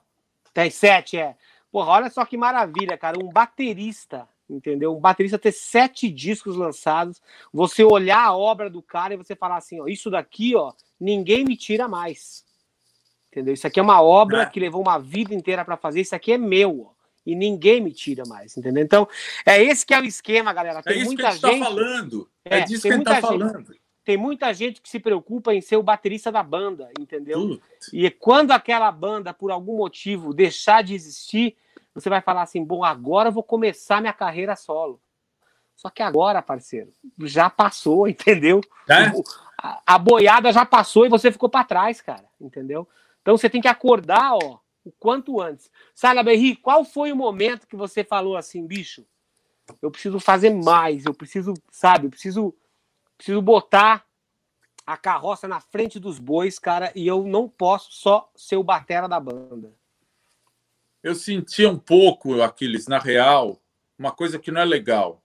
Tem sete, é. Porra, olha só que maravilha, cara. Um baterista entendeu? Um baterista ter sete discos lançados, você olhar a obra do cara e você falar assim, ó, isso daqui, ó, ninguém me tira mais. Entendeu? Isso aqui é uma obra é. que levou uma vida inteira para fazer, isso aqui é meu, ó. e ninguém me tira mais, entendeu? Então, é esse que é o esquema, galera. Tem é isso muita que a gente tá gente tá falando. É, é disso que a gente tá falando. Tem muita gente que se preocupa em ser o baterista da banda, entendeu? E quando aquela banda, por algum motivo, deixar de existir, você vai falar assim: bom, agora eu vou começar minha carreira solo. Só que agora, parceiro, já passou, entendeu? É? A, a boiada já passou e você ficou para trás, cara, entendeu? Então você tem que acordar, ó, o quanto antes. Sala Berri, qual foi o momento que você falou assim, bicho? Eu preciso fazer mais, eu preciso, sabe, eu preciso, preciso botar a carroça na frente dos bois, cara, e eu não posso só ser o batera da banda. Eu senti um pouco, Aquiles, na real, uma coisa que não é legal.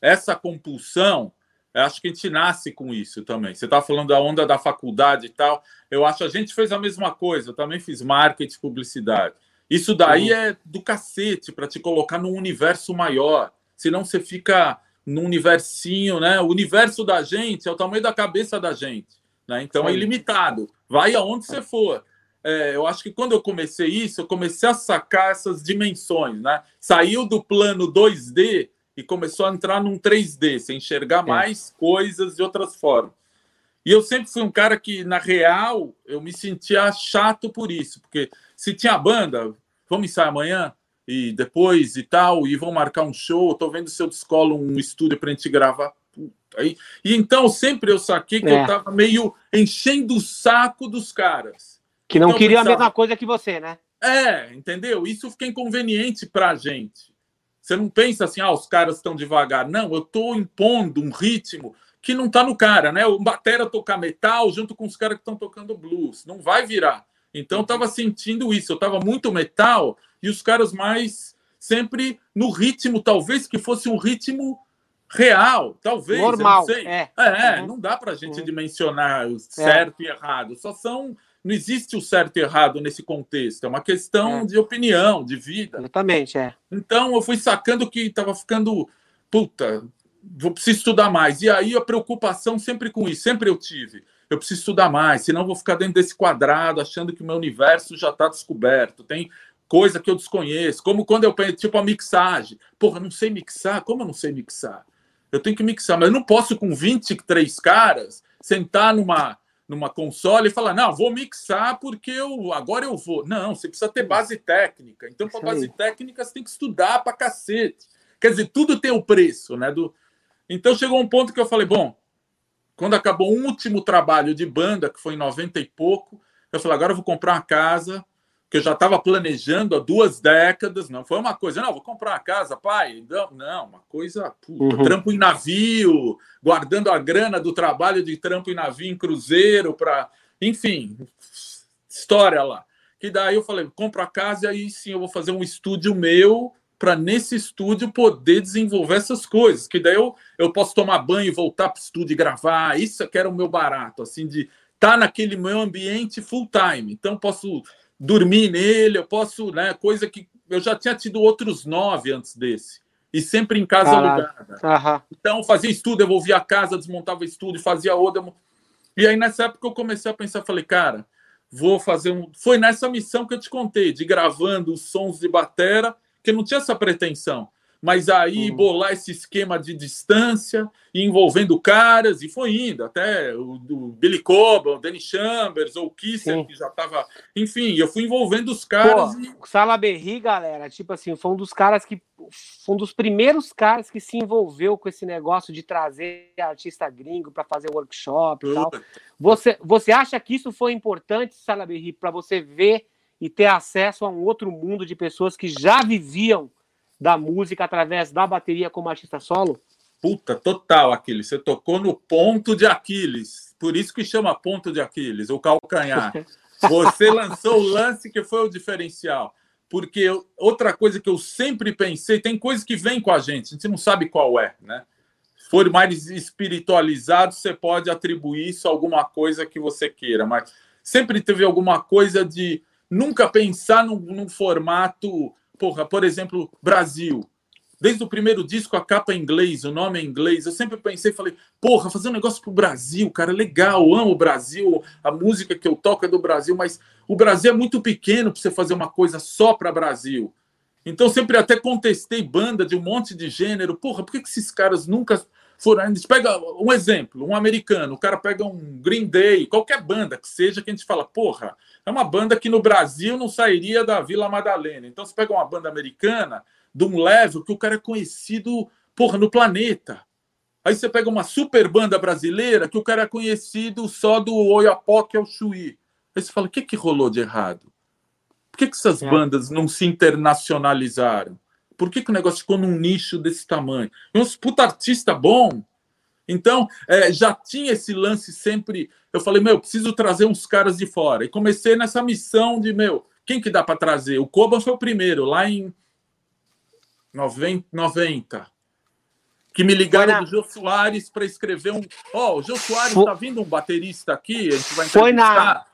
Essa compulsão eu acho que a gente nasce com isso também. Você está falando da onda da faculdade e tal. Eu acho que a gente fez a mesma coisa. Eu também fiz marketing, publicidade. Isso daí é do cacete para te colocar num universo maior. Senão você fica num universinho, né? O universo da gente é o tamanho da cabeça da gente. Né? Então é ilimitado. Vai aonde você for. É, eu acho que quando eu comecei isso, eu comecei a sacar essas dimensões, né? Saiu do plano 2D e começou a entrar num 3D, sem enxergar é. mais coisas de outras formas. E eu sempre fui um cara que, na real, eu me sentia chato por isso, porque se tinha banda, vamos ensaiar amanhã e depois e tal, e vão marcar um show, tô vendo se eu descolo um estúdio para a gente gravar. Aí. E então sempre eu saquei que é. eu tava meio enchendo o saco dos caras. Que não então, queriam pensava, a mesma coisa que você, né? É, entendeu? Isso fica inconveniente pra gente. Você não pensa assim, ah, os caras estão devagar. Não, eu estou impondo um ritmo que não está no cara, né? O batera tocar metal junto com os caras que estão tocando blues. Não vai virar. Então eu estava sentindo isso. Eu estava muito metal e os caras mais sempre no ritmo, talvez que fosse um ritmo real, talvez. Normal. É, é uhum. não dá para a gente uhum. dimensionar o certo é. e errado. Só são não existe o certo e errado nesse contexto, é uma questão é. de opinião, de vida. Exatamente, é. Então eu fui sacando que estava ficando, puta, vou preciso estudar mais. E aí a preocupação sempre com isso, sempre eu tive. Eu preciso estudar mais, senão vou ficar dentro desse quadrado achando que o meu universo já está descoberto. Tem coisa que eu desconheço, como quando eu penso, tipo a mixagem. Porra, não sei mixar, como eu não sei mixar? Eu tenho que mixar, mas eu não posso com 23 caras sentar numa numa console e falar: não, vou mixar porque eu agora eu vou. Não, você precisa ter base técnica. Então, para base técnica, você tem que estudar para cacete. Quer dizer, tudo tem o preço, né? Do... Então chegou um ponto que eu falei: bom, quando acabou o último trabalho de banda, que foi em 90 e pouco, eu falei: agora eu vou comprar uma casa, que eu já estava planejando há duas décadas, não foi uma coisa, não, vou comprar uma casa, pai, não, não uma coisa, puta, uhum. trampo em navio, guardando a grana do trabalho de trampo em navio em cruzeiro para, enfim, história lá. Que daí eu falei, compro a casa e aí sim eu vou fazer um estúdio meu para nesse estúdio poder desenvolver essas coisas, que daí eu, eu posso tomar banho e voltar para o estúdio e gravar, isso que era o meu barato, assim, de estar tá naquele meu ambiente full time. Então posso dormir nele, eu posso, né? Coisa que eu já tinha tido outros nove antes desse. E sempre em casa alugada. Uhum. Então, fazia estudo, devolvia a casa, desmontava estúdio, fazia outra. E aí, nessa época, eu comecei a pensar, falei, cara, vou fazer um. Foi nessa missão que eu te contei, de gravando os sons de batera, que não tinha essa pretensão. Mas aí uhum. bolar esse esquema de distância, envolvendo caras, e foi indo, até o, o Billy Coban, o Danny Chambers, ou o Kisser, Sim. que já estava. Enfim, eu fui envolvendo os caras. Pô, e... O Salaberry, galera, tipo assim, foi um dos caras que. Foi um dos primeiros caras que se envolveu com esse negócio de trazer artista gringo para fazer workshop e tal. Você, você acha que isso foi importante, Salaberry, para você ver e ter acesso a um outro mundo de pessoas que já viviam da música através da bateria como artista solo? Puta, total, Aquiles. Você tocou no ponto de Aquiles. Por isso que chama ponto de Aquiles, o calcanhar. Você lançou o lance que foi o diferencial. Porque outra coisa que eu sempre pensei, tem coisas que vêm com a gente, a gente não sabe qual é, né? Se for mais espiritualizado, você pode atribuir isso a alguma coisa que você queira, mas sempre teve alguma coisa de nunca pensar num, num formato porra, por exemplo, Brasil. Desde o primeiro disco, a capa é inglês, o nome é inglês. Eu sempre pensei, falei, porra, fazer um negócio pro Brasil, cara, legal, amo o Brasil, a música que eu toco é do Brasil, mas o Brasil é muito pequeno para você fazer uma coisa só para Brasil. Então sempre até contestei banda de um monte de gênero. Porra, por que, que esses caras nunca foram. A gente pega um exemplo, um americano, o cara pega um Green Day, qualquer banda que seja, que a gente fala, porra, é uma banda que no Brasil não sairia da Vila Madalena. Então você pega uma banda americana de um level que o cara é conhecido, porra, no planeta. Aí você pega uma super banda brasileira que o cara é conhecido só do Oiapoque ao Chuí. Aí você fala, o que, que rolou de errado? Por que, que essas é. bandas não se internacionalizaram? Por que, que o negócio ficou num nicho desse tamanho? E uns puta artista bom. Então, é, já tinha esse lance sempre. Eu falei, meu, preciso trazer uns caras de fora. E comecei nessa missão de, meu, quem que dá para trazer? O Koban foi o primeiro, lá em 90. 90 que me ligaram na... do Jô Soares para escrever um. Ó, oh, o Jô Soares está vindo um baterista aqui, a gente vai Foi na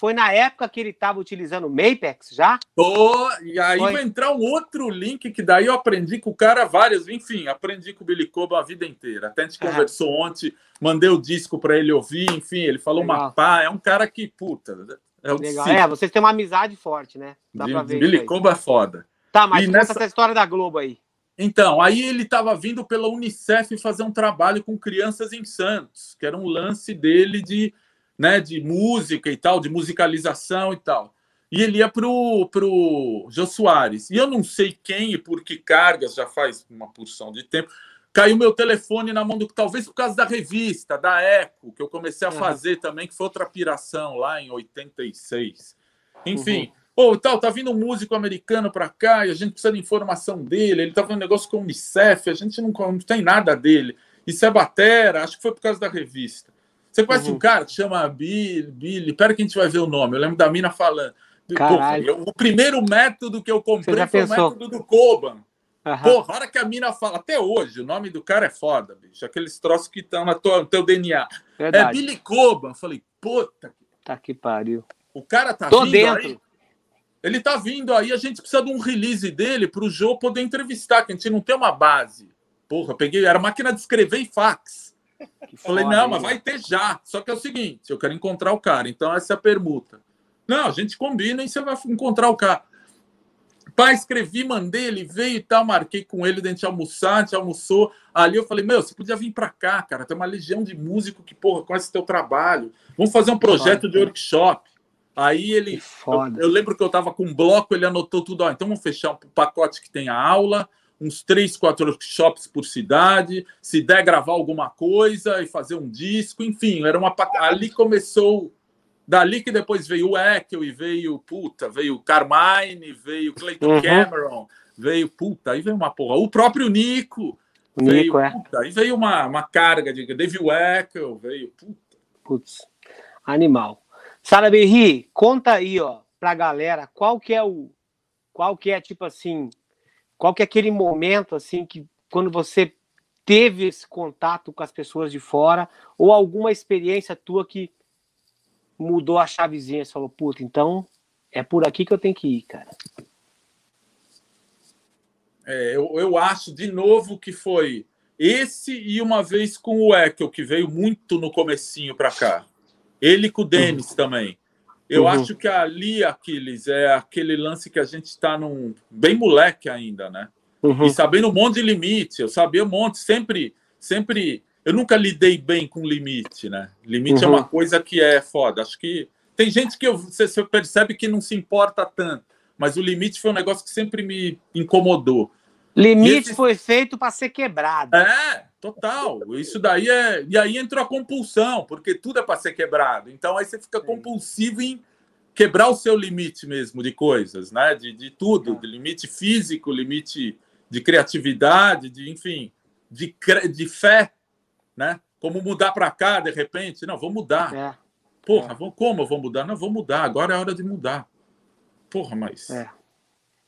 foi na época que ele estava utilizando o Mapex já? Tô, e aí foi. vai entrar um outro link que daí eu aprendi com o cara várias, enfim, aprendi com o Billy Cobo a vida inteira. Até a gente conversou ontem, mandei o disco para ele ouvir, enfim, ele falou Legal. uma pá, é um cara que, puta, é, Legal. é vocês têm uma amizade forte, né? Dá de, pra ver. Billy Cobo é foda. Tá, mas e conta nessa... essa história da Globo aí. Então, aí ele estava vindo pela Unicef fazer um trabalho com crianças em Santos, que era um lance dele de né, de música e tal, de musicalização e tal. E ele ia pro, pro Jô Soares. E eu não sei quem e por que cargas, já faz uma porção de tempo, caiu meu telefone na mão do. Talvez por causa da revista, da Eco, que eu comecei a fazer uhum. também, que foi outra piração lá em 86. Enfim. Uhum. tal, tá vindo um músico americano para cá e a gente precisa de informação dele. Ele tá fazendo negócio com o Unicef, a gente não, não tem nada dele. Isso é batera, acho que foi por causa da revista. Você conhece uhum. um cara que chama Billy, Billy, pera que a gente vai ver o nome. Eu lembro da mina falando. Pô, o primeiro método que eu comprei foi pensou? o método do Koban. Uhum. Porra, a hora que a mina fala, até hoje, o nome do cara é foda, bicho. Aqueles troços que estão no teu DNA. É Verdade. É Billy Koban. Falei, puta. Tá que pariu. O cara tá Tô vindo dentro. aí. Ele tá vindo aí, a gente precisa de um release dele para o Joe poder entrevistar, que a gente não tem uma base. Porra, peguei, era máquina de escrever e fax. Falei, não, mas vai ter já. Só que é o seguinte, eu quero encontrar o cara. Então, essa é a permuta. Não, a gente combina e você vai encontrar o cara. Pai, escrevi, mandei, ele veio e tal, marquei com ele, a gente almoçar, a gente almoçou. Ali eu falei, meu, você podia vir para cá, cara. Tem uma legião de músico que, porra, conhece teu trabalho. Vamos fazer um projeto de workshop. Aí ele. Eu, eu, lembro que eu tava com um bloco, ele anotou tudo. Ó, então vamos fechar um pacote que tem a aula, uns três, quatro workshops por cidade, se der gravar alguma coisa e fazer um disco, enfim, era uma ali começou dali que depois veio o Ekel e veio puta, veio Carmine, veio Clayton uhum. Cameron, veio puta, aí veio uma porra, o próprio Nico, o veio, Nico, é. puta, aí veio uma, uma carga de David Ekel, veio puta. Putz, animal. Sara Berri, conta aí, ó, pra galera, qual que é o qual que é tipo assim, qual que é aquele momento assim que quando você teve esse contato com as pessoas de fora ou alguma experiência tua que mudou a chavezinha, você falou, puta, então é por aqui que eu tenho que ir, cara. É, eu, eu acho de novo que foi esse e uma vez com o Ekel, que veio muito no comecinho para cá. Ele com o Denis uhum. também. Eu uhum. acho que ali, Aquiles, é aquele lance que a gente está num bem moleque ainda, né? Uhum. E sabendo um monte de limite, eu sabia um monte, sempre, sempre. Eu nunca lidei bem com limite, né? Limite é uhum. é uma coisa que é foda. Acho que tem gente que eu, você, você percebe que não se importa tanto, mas o limite foi um negócio que sempre me incomodou. Limite esse... foi feito para ser quebrado. É, total. Isso daí é. E aí entrou a compulsão, porque tudo é para ser quebrado. Então aí você fica compulsivo em quebrar o seu limite mesmo de coisas, né? De, de tudo, de limite físico, limite de criatividade, de enfim, de, de fé, né? Como mudar para cá de repente? Não, vou mudar. É. Porra, é. como eu vou mudar? Não, vou mudar. Agora é hora de mudar. Porra, mas. É.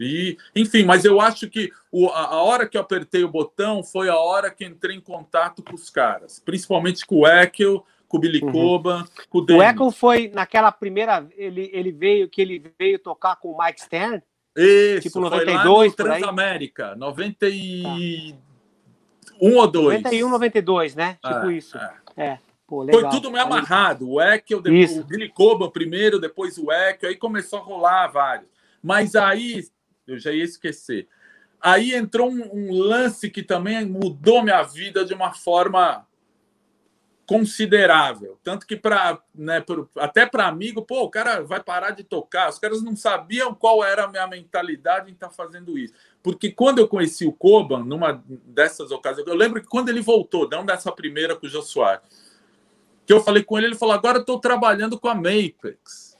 E, enfim, mas eu acho que o, a, a, hora que eu apertei o botão foi a hora que entrei em contato com os caras, principalmente com o Ekel, com o Billy uhum. Com o. O Ekel foi naquela primeira, ele, ele veio que ele veio tocar com o Mike Stern? Isso, tipo 92, foi lá no Transamérica, 91 tá. ou 2. 91, 92, né? Tipo é, isso. É. é. Pô, foi tudo meio amarrado. O Ekel, depois, o Billy Coba primeiro, depois o Ekel, aí começou a rolar vários. Mas aí Eu já ia esquecer. Aí entrou um, um lance que também mudou minha vida de uma forma considerável. Tanto que para né, até para amigo, pô, o cara vai parar de tocar. Os caras não sabiam qual era a minha mentalidade em estar tá fazendo isso. Porque quando eu conheci o Koban, numa dessas ocasiões, eu lembro que quando ele voltou, não dessa primeira com o Jô Soares, que eu falei com ele, ele falou: agora eu estou trabalhando com a Mapex.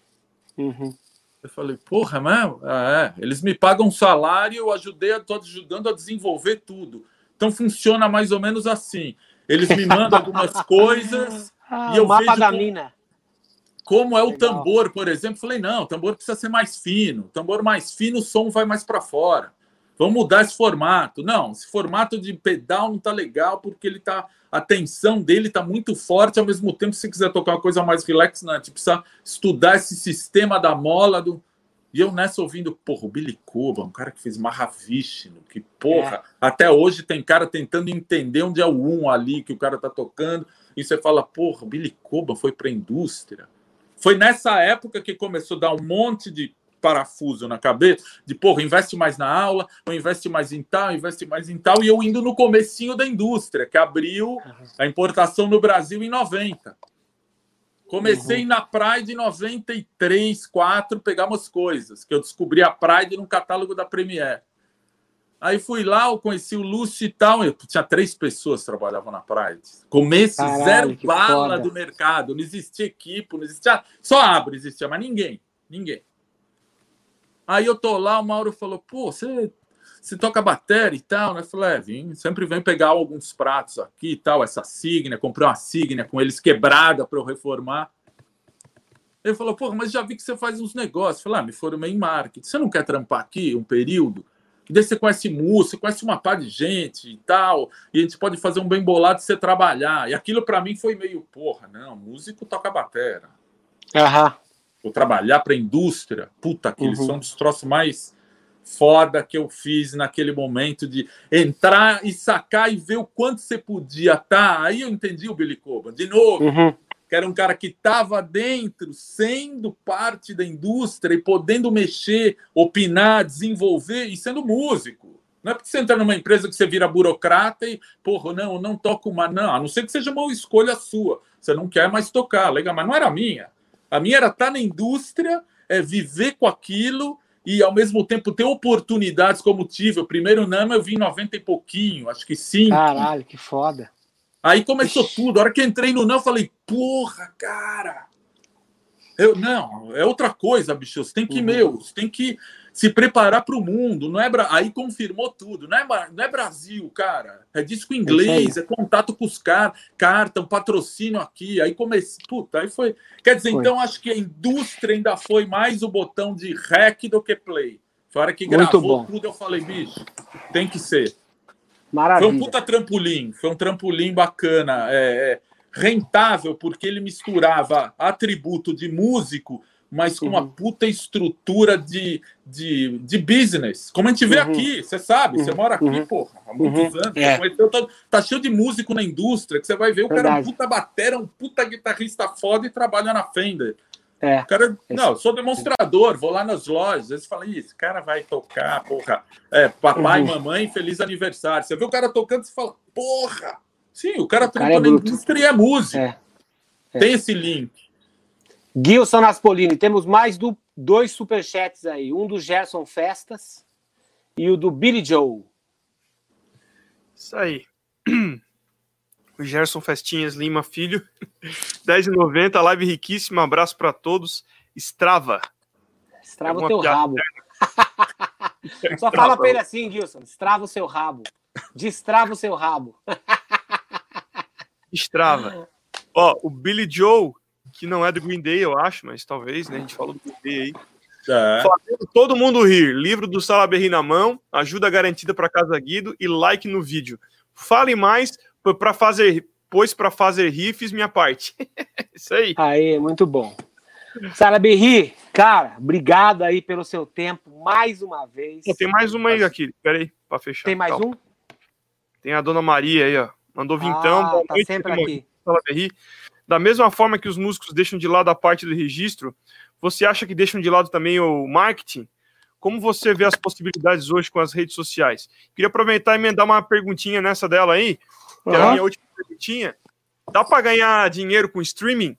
Uhum. Eu falei, porra, mesmo? Ah, é. Eles me pagam um salário, eu ajudei, estou ajudando a desenvolver tudo. Então funciona mais ou menos assim. Eles me mandam algumas coisas ah, e eu mapa vejo da como, mina. como é o Legal. tambor, por exemplo. Falei, não, o tambor precisa ser mais fino. O tambor mais fino, o som vai mais para fora. Vamos mudar esse formato. Não, esse formato de pedal não tá legal porque ele tá a tensão dele tá muito forte, ao mesmo tempo se você quiser tocar uma coisa mais relax, não, tipo, precisa estudar esse sistema da mola do e eu nessa ouvindo, porra, o Billy Cuba, um cara que fez Mahavishnu, que porra, é. até hoje tem cara tentando entender onde é o um ali que o cara tá tocando, e você fala, porra, o Billy Cuba foi para a indústria. Foi nessa época que começou a dar um monte de parafuso na cabeça, de porra, investe mais na aula, ou investe mais em tal, investe mais em tal, e eu indo no comecinho da indústria, que abriu a importação no Brasil em 90. Comecei uhum. na Pride em 93, 4, pegar umas coisas, que eu descobri a Pride no catálogo da Premiere. Aí fui lá, eu conheci o Lúcio e tal. Eu tinha três pessoas que trabalhavam na Pride. Começo Caralho, zero bala foda. do mercado. Não existia equipe, não existia. Só abre existia, mas ninguém. Ninguém. Aí eu tô lá, o Mauro falou: pô, você você toca bateria e tal, né? Eu falei, é, vim, sempre vem pegar alguns pratos aqui e tal, essa signa, comprei uma signa com eles quebrada para eu reformar. Ele falou, pô, mas já vi que você faz uns negócios. Falei, ah, me formei em marketing. Você não quer trampar aqui um período? Que daí você conhece música, conhece uma par de gente e tal, e a gente pode fazer um bem bolado e você trabalhar. E aquilo para mim foi meio, porra, não, músico toca bateria. Aham. Vou trabalhar para indústria. Puta, aqueles uhum. são os troços mais foda que eu fiz naquele momento de entrar e sacar e ver o quanto você podia estar. Tá. Aí eu entendi o Billy Coban. De novo, uhum. que era um cara que estava dentro, sendo parte da indústria e podendo mexer, opinar, desenvolver e sendo músico. Não é porque você entra numa empresa que você vira burocrata e, porra, não, não toco mais. Não, a não ser que seja uma escolha sua. Você não quer mais tocar, legal, mas não era a minha. A minha era estar tá na indústria, é viver com aquilo e ao mesmo tempo ter oportunidades como tive. O primeiro Nama eu vim em 90 e pouquinho, acho que sim. Caralho, que foda. Aí começou Ixi. tudo. A hora que entrei no Não, eu falei, porra, cara. Eu, não, é outra coisa, bicho. Você tem que, uhum. meu, você tem que se preparar para o mundo. Não é aí confirmou tudo. Não é, não é Brasil, cara. É disco inglês, é, é contato com os caras, carta, um patrocínio aqui. Aí comecei, puta, aí foi. Quer dizer, foi. então acho que a indústria ainda foi mais o botão de rec do que play. Foi hora que Muito gravou bom. tudo, eu falei, bicho, tem que ser. Maravilha. Foi um puta trampolim, foi um trampolim bacana, é, é rentável, porque ele misturava atributo de músico mas com uhum. uma puta estrutura de, de, de business. Como a gente vê uhum. aqui, você sabe, você uhum. mora aqui, uhum. porra, há muitos uhum. anos. É. Tá, tá, cheio de músico na indústria, que você vai ver, o Verdade. cara é um puta batera, um puta guitarrista foda e trabalha na Fender. É. O cara, não, sou demonstrador, vou lá nas lojas, eles falam, esse cara vai tocar, porra, é, papai, uhum. mamãe, feliz aniversário. Você vê o cara tocando, você fala, porra, sim, o cara trampa é na indústria e é músico. É. É. Tem esse link. Gilson Naspolini, temos mais do, dois superchats aí. Um do Gerson Festas e o do Billy Joe. Isso aí. O Gerson Festinhas Lima Filho, 10,90, live riquíssima, abraço para todos. Estrava. Estrava o teu rabo. Só fala para ele assim, Gilson, estrava o seu rabo. Destrava o seu rabo. Estrava. Ó, o Billy Joe que não é do Green Day, eu acho, mas talvez, né? A gente falou do Green Day aí. É. Fazendo todo mundo rir. Livro do Salaberry na mão, ajuda garantida para Casa Guido e like no vídeo. Fale mais para fazer, pois para fazer rir fiz minha parte. Isso aí. Aí, muito bom. Salaberry, cara, obrigado aí pelo seu tempo mais uma vez. tem mais uma aí aqui, peraí, para fechar. Tem mais um? Tem a Dona Maria aí, ó. Mandou vintão. Ah, tá sempre aqui. Salaberry. Da mesma forma que os músicos deixam de lado a parte do registro, você acha que deixam de lado também o marketing? como você vê as possibilidades hoje com as redes sociais? Queria aproveitar e emendar uma perguntinha nessa dela aí, que uhum. é a minha última perguntinha. Dá para ganhar dinheiro com streaming?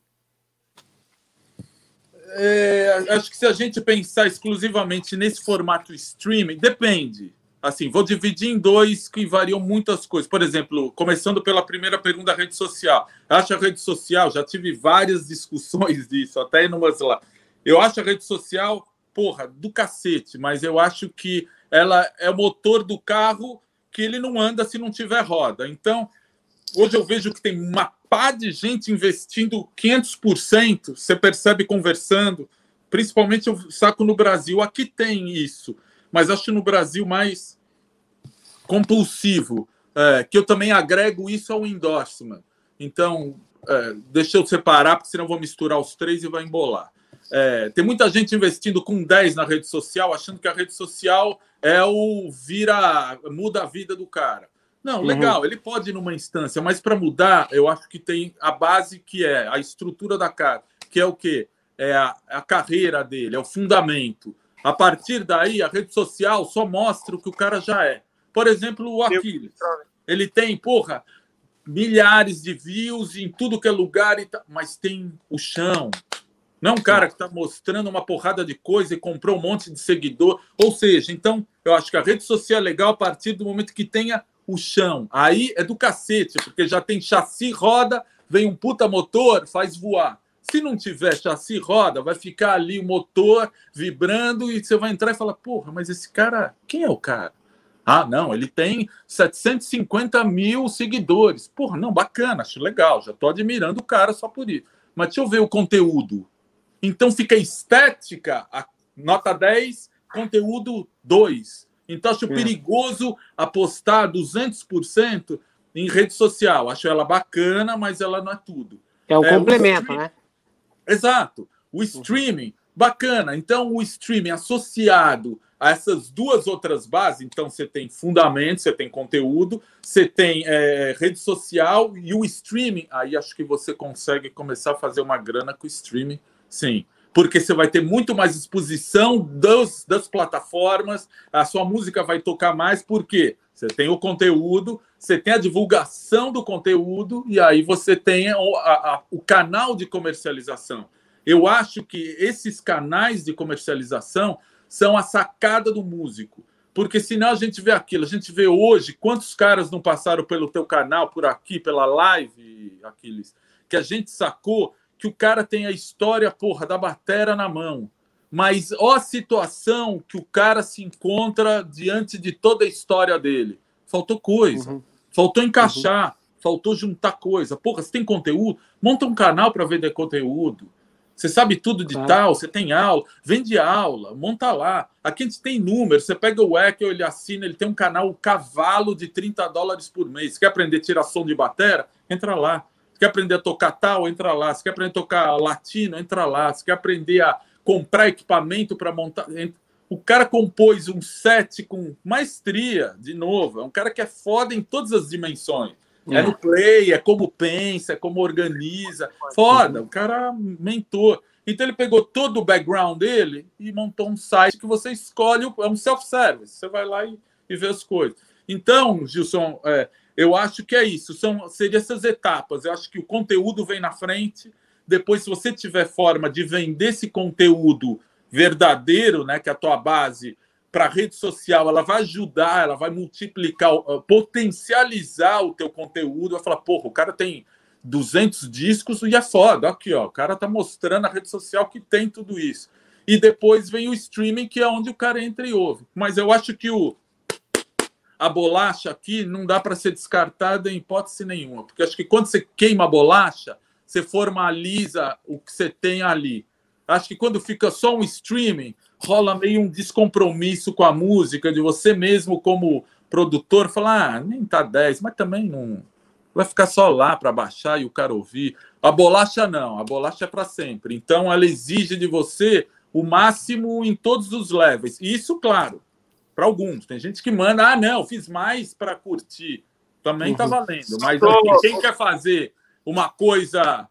É, acho que se a gente pensar exclusivamente nesse formato streaming, depende. Assim, vou dividir em dois que variam muitas coisas. Por exemplo, começando pela primeira pergunta rede social. Acho a rede social, já tive várias discussões disso, até numas lá. Eu acho a rede social porra, do cacete, mas eu acho que ela é o motor do carro que ele não anda se não tiver roda. Então, hoje eu vejo que tem uma pá de gente investindo 500%, você percebe conversando, principalmente eu saco no Brasil, aqui tem isso, mas acho que no Brasil mais compulsivo, é, que eu também agrego isso ao endorsement. Então, é, deixa eu separar, porque senão eu vou misturar os três e vai embolar. É, tem muita gente investindo com 10 na rede social, achando que a rede social é o vira, muda a vida do cara. Não, uhum. legal, uhum. ele pode ir numa instância, mas para mudar, eu acho que tem a base que é a estrutura da cara, que é o quê? É a, a carreira dele, é o fundamento. A partir daí, a rede social só mostra o que o cara já é. Por exemplo, o Aquiles. Ele tem, porra, milhares de views em tudo que é lugar, mas tem o chão, não é um cara que está mostrando uma porrada de coisa e comprou um monte de seguidor. Ou seja, então, eu acho que a rede social é legal a partir do momento que tenha o chão. Aí é do cacete, porque já tem chassi, roda, vem um puta motor, faz voar. Se não tiver chassi, roda, vai ficar ali o motor vibrando e você vai entrar e falar: porra, mas esse cara, quem é o cara? Ah, não, ele tem 750 mil seguidores. Porra, não, bacana, acho legal, já tô admirando o cara só por isso. Mas deixa eu ver o conteúdo. Então fica estética, nota 10, conteúdo 2. Então acho é. perigoso apostar 200% em rede social. Acho ela bacana, mas ela não é tudo. É um é, complemento, né? Exato. O streaming, bacana. Então o streaming associado a essas duas outras bases, então você tem fundamento, você tem conteúdo, você tem é, rede social e o streaming, aí acho que você consegue começar a fazer uma grana com o streaming Sim, porque você vai ter muito mais exposição das, das plataformas, a sua música vai tocar mais, porque você tem o conteúdo, você tem a divulgação do conteúdo e aí você tem o, a, a, o canal de comercialização. Eu acho que esses canais de comercialização são a sacada do músico. Porque senão a gente vê aquilo, a gente vê hoje quantos caras não passaram pelo teu canal, por aqui, pela live, Aquiles, que a gente sacou que o cara tem a história, porra, da batera na mão. Mas ó a situação que o cara se encontra diante de toda a história dele. Faltou coisa. Uhum. Faltou encaixar. Uhum. Faltou juntar coisa. Porra, você tem conteúdo? Monta um canal para vender conteúdo. Você sabe tudo de tal, você tem aula, vende aula, monta lá. Aqui a gente tem números. Você pega o Ekel, ele assina, ele tem um canal o cavalo de 30 dólares por mês. Você quer aprender a tirar som de batera? Entra lá quer aprender a tocar tal, entra lá. Se quer aprender a tocar latino, entra lá. Se quer aprender a comprar equipamento para montar. O cara compôs um set com maestria, de novo. É um cara que é foda em todas as dimensões. É, é no play, é como pensa, é como organiza. Foda, o cara mentor. Então ele pegou todo o background dele e montou um site que você escolhe, é um self-service. Você vai lá e, e vê as coisas. Então, Gilson, é, eu acho que é isso. São seriam essas etapas. Eu acho que o conteúdo vem na frente. Depois, se você tiver forma de vender esse conteúdo verdadeiro, né, que é a tua base para rede social, ela vai ajudar, ela vai multiplicar, uh, potencializar o teu conteúdo. Vai falar, porra, o cara tem 200 discos e é foda. Aqui, ó, o cara tá mostrando a rede social que tem tudo isso. E depois vem o streaming, que é onde o cara entra e ouve. Mas eu acho que o, a bolacha aqui não dá para ser descartada em hipótese nenhuma, porque acho que quando você queima a bolacha, você formaliza o que você tem ali. Acho que quando fica só um streaming, rola meio um descompromisso com a música, de você mesmo como produtor falar, ah, nem tá 10, mas também não vai ficar só lá para baixar e o cara ouvir. A bolacha não, a bolacha é para sempre. Então ela exige de você o máximo em todos os levels. Isso, claro, para alguns. Tem gente que manda, ah, não, fiz mais para curtir. Também está uhum. valendo. Mas quem quer fazer uma coisa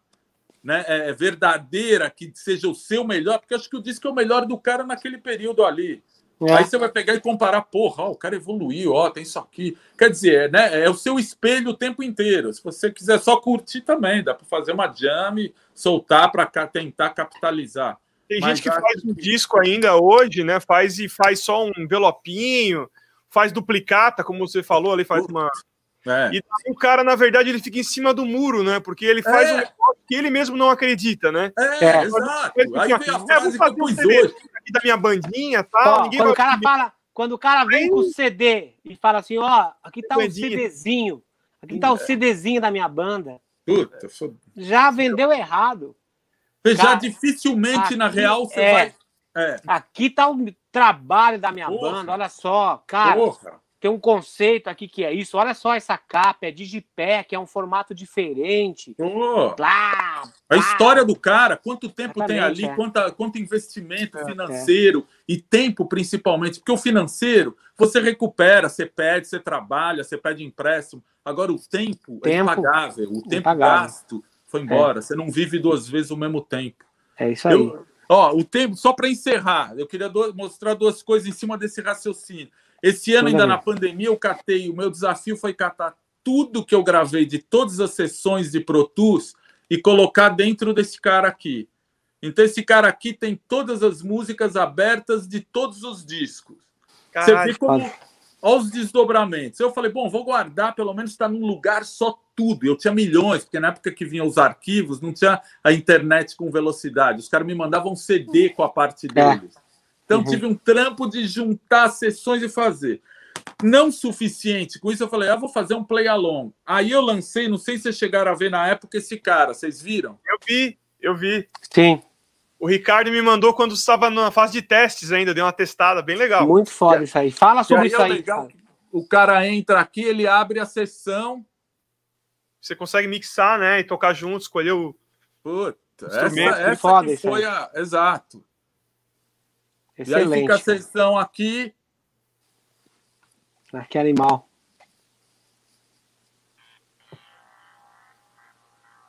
né, é, verdadeira, que seja o seu melhor, porque acho que o disco é o melhor do cara naquele período ali. É. Aí você vai pegar e comparar, porra, ó, o cara evoluiu, ó, tem isso aqui. Quer dizer, né, é o seu espelho o tempo inteiro. Se você quiser só curtir também, dá para fazer uma jam, soltar para tentar capitalizar. Tem Mas gente que faz um disco ainda hoje, né? Faz e faz só um envelopinho, faz duplicata, como você falou ali, faz uma. É. E o cara, na verdade, ele fica em cima do muro, né? Porque ele faz é. um negócio que ele mesmo não acredita, né? É, é. exato. Aí vem a frase que eu pus hoje aqui da minha bandinha tal. quando o cara fala, quando o cara vem com o CD e fala assim, ó, aqui tá o CDzinho, aqui tá o CDzinho da minha banda. Puta, sou... Já vendeu errado. Já dificilmente, aqui, na real, você é, vai. É. Aqui tá o trabalho da minha Porra. banda, olha só, cara. Porra tem um conceito aqui que é isso. Olha só essa capa, é digipé, que é um formato diferente. Oh, a história do cara, quanto tempo Exatamente, tem ali, é. quanto, quanto investimento é, financeiro é. e tempo principalmente, porque o financeiro você recupera, você pede, você trabalha, você pede empréstimo. Agora o tempo, é tempo é impagável, o tempo impagável. gasto foi embora. Você não vive duas vezes o mesmo tempo. É isso aí. Eu, ó, o tempo, só para encerrar, eu queria do, mostrar duas coisas em cima desse raciocínio. Esse ano, ainda na pandemia, eu catei. O meu desafio foi catar tudo que eu gravei de todas as sessões de Pro Tools e colocar dentro desse cara aqui. Então, esse cara aqui tem todas as músicas abertas de todos os discos. Caralho, Você vê como. Olha os desdobramentos. Eu falei, bom, vou guardar, pelo menos está num lugar só tudo. Eu tinha milhões, porque na época que vinham os arquivos, não tinha a internet com velocidade. Os caras me mandavam CD com a parte é. deles. É. Então, uhum. tive um trampo de juntar sessões e fazer. Não suficiente. Com isso, eu falei, ah, vou fazer um play along. Aí eu lancei, não sei se vocês chegaram a ver na época esse cara, vocês viram? Eu vi, eu vi. Sim. O Ricardo me mandou quando estava na fase de testes ainda, deu uma testada bem legal. Muito foda isso aí. Fala sobre isso é aí. Legal, o cara entra aqui, ele abre a sessão. Você consegue mixar, né? E tocar junto, escolher o. Puta, essa, essa foda, foi a. Exato. Excelente. E aí fica a sessão aqui. Que animal.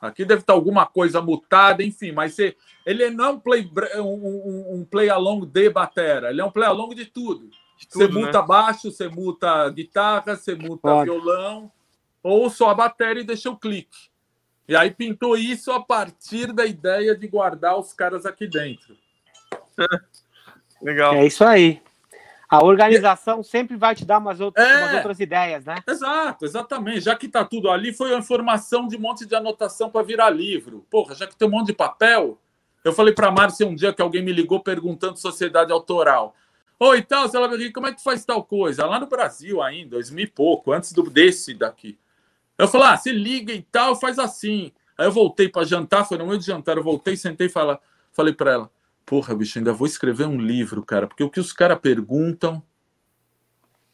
Aqui deve estar alguma coisa mutada, enfim, mas você, ele não é um play, um, um, um play along de batera, ele é um play along de tudo. De tudo você né? muta baixo, você muta guitarra, você muta Pode. violão, ou só a bateria e deixa o clique. E aí pintou isso a partir da ideia de guardar os caras aqui dentro. Legal. É isso aí. A organização sempre vai te dar umas outras, é, umas outras ideias, né? Exato, exatamente. Já que está tudo ali, foi uma informação de um monte de anotação para virar livro. Porra, já que tem um monte de papel. Eu falei para a Márcia um dia que alguém me ligou perguntando sociedade autoral. Oi, tal, ela me como é que faz tal coisa? Lá no Brasil ainda, 2000 e pouco, antes do, desse daqui. Eu falei, ah, se liga e tal, faz assim. Aí eu voltei para jantar, foi no meio de jantar, eu voltei, sentei e falei para ela, porra, bicho, ainda vou escrever um livro, cara, porque o que os caras perguntam.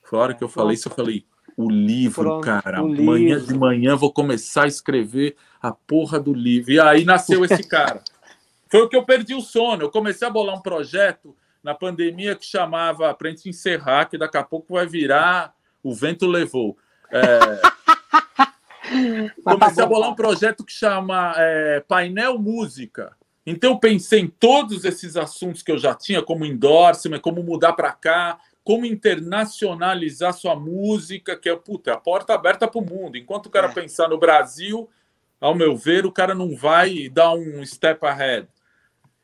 Foi a hora que eu falei isso, eu falei, o livro, Pronto, cara, o amanhã livro. de manhã vou começar a escrever a porra do livro. E aí nasceu esse cara. Foi o que eu perdi o sono. Eu comecei a bolar um projeto na pandemia que chamava, para a gente encerrar, que daqui a pouco vai virar O Vento Levou. É... Tá comecei a bolar um projeto que chama é, Painel Música. Então, eu pensei em todos esses assuntos que eu já tinha, como endorsement, como mudar para cá, como internacionalizar sua música, que é puta, a porta aberta para o mundo. Enquanto o cara é. pensar no Brasil, ao meu ver, o cara não vai dar um step ahead.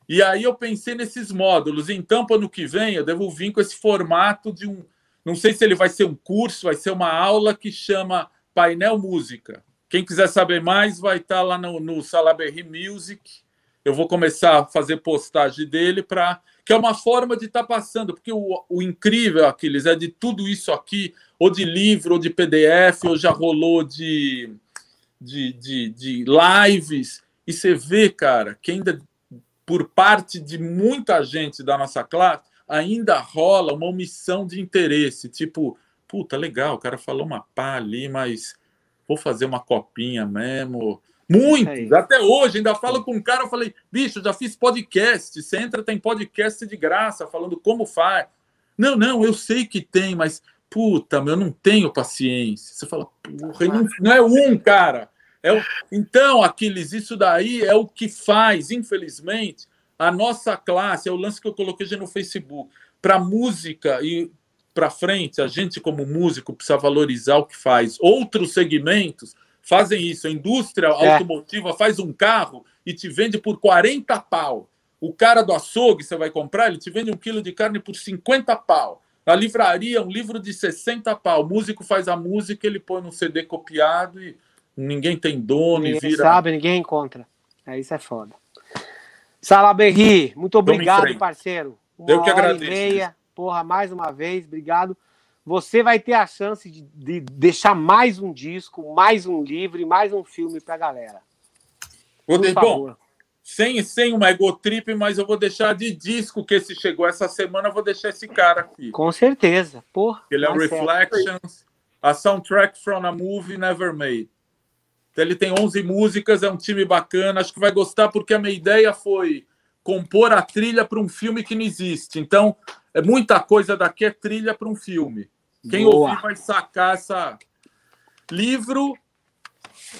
E aí eu pensei nesses módulos. Então, para ano que vem, eu devo vir com esse formato de um. Não sei se ele vai ser um curso, vai ser uma aula que chama Painel Música. Quem quiser saber mais, vai estar lá no, no Salaberry Music eu vou começar a fazer postagem dele para que é uma forma de estar tá passando, porque o, o incrível, Aquiles, é de tudo isso aqui, ou de livro, ou de PDF, ou já rolou de, de, de, de lives, e você vê, cara, que ainda por parte de muita gente da nossa classe, ainda rola uma omissão de interesse, tipo, puta, legal, o cara falou uma pá ali, mas vou fazer uma copinha mesmo, Muitos, até hoje, ainda falo com um cara, eu falei, bicho, já fiz podcast, você entra, tem podcast de graça, falando como faz. Não, não, eu sei que tem, mas, puta, meu, eu não tenho paciência. Você fala, porra, não, não é um, cara. É o... Então, Aquiles, isso daí é o que faz, infelizmente, a nossa classe, é o lance que eu coloquei já no Facebook. para música e para frente, a gente, como músico, precisa valorizar o que faz. Outros segmentos fazem isso. A indústria é. automotiva faz um carro e te vende por 40 pau. O cara do açougue, você vai comprar, ele te vende um quilo de carne por 50 pau. Na livraria, um livro de 60 pau. O músico faz a música, ele põe no CD copiado e ninguém tem dono ninguém e vira. sabe, ninguém encontra. É, isso é foda. Salaberri, muito obrigado, parceiro. Uma Eu que agradeço. Meia, porra, mais uma vez, obrigado. Você vai ter a chance de, de deixar mais um disco, mais um livro e mais um filme pra galera. Vou de... Bom, sem, sem uma egotrip, mas eu vou deixar de disco que esse chegou essa semana, eu vou deixar esse cara aqui. Com certeza, porra. Ele é o Reflections, a soundtrack from a movie never made. Então, ele tem 11 músicas, é um time bacana, acho que vai gostar porque a minha ideia foi compor a trilha para um filme que não existe. Então, é muita coisa daqui é trilha para um filme. Quem Boa. ouvir vai sacar essa livro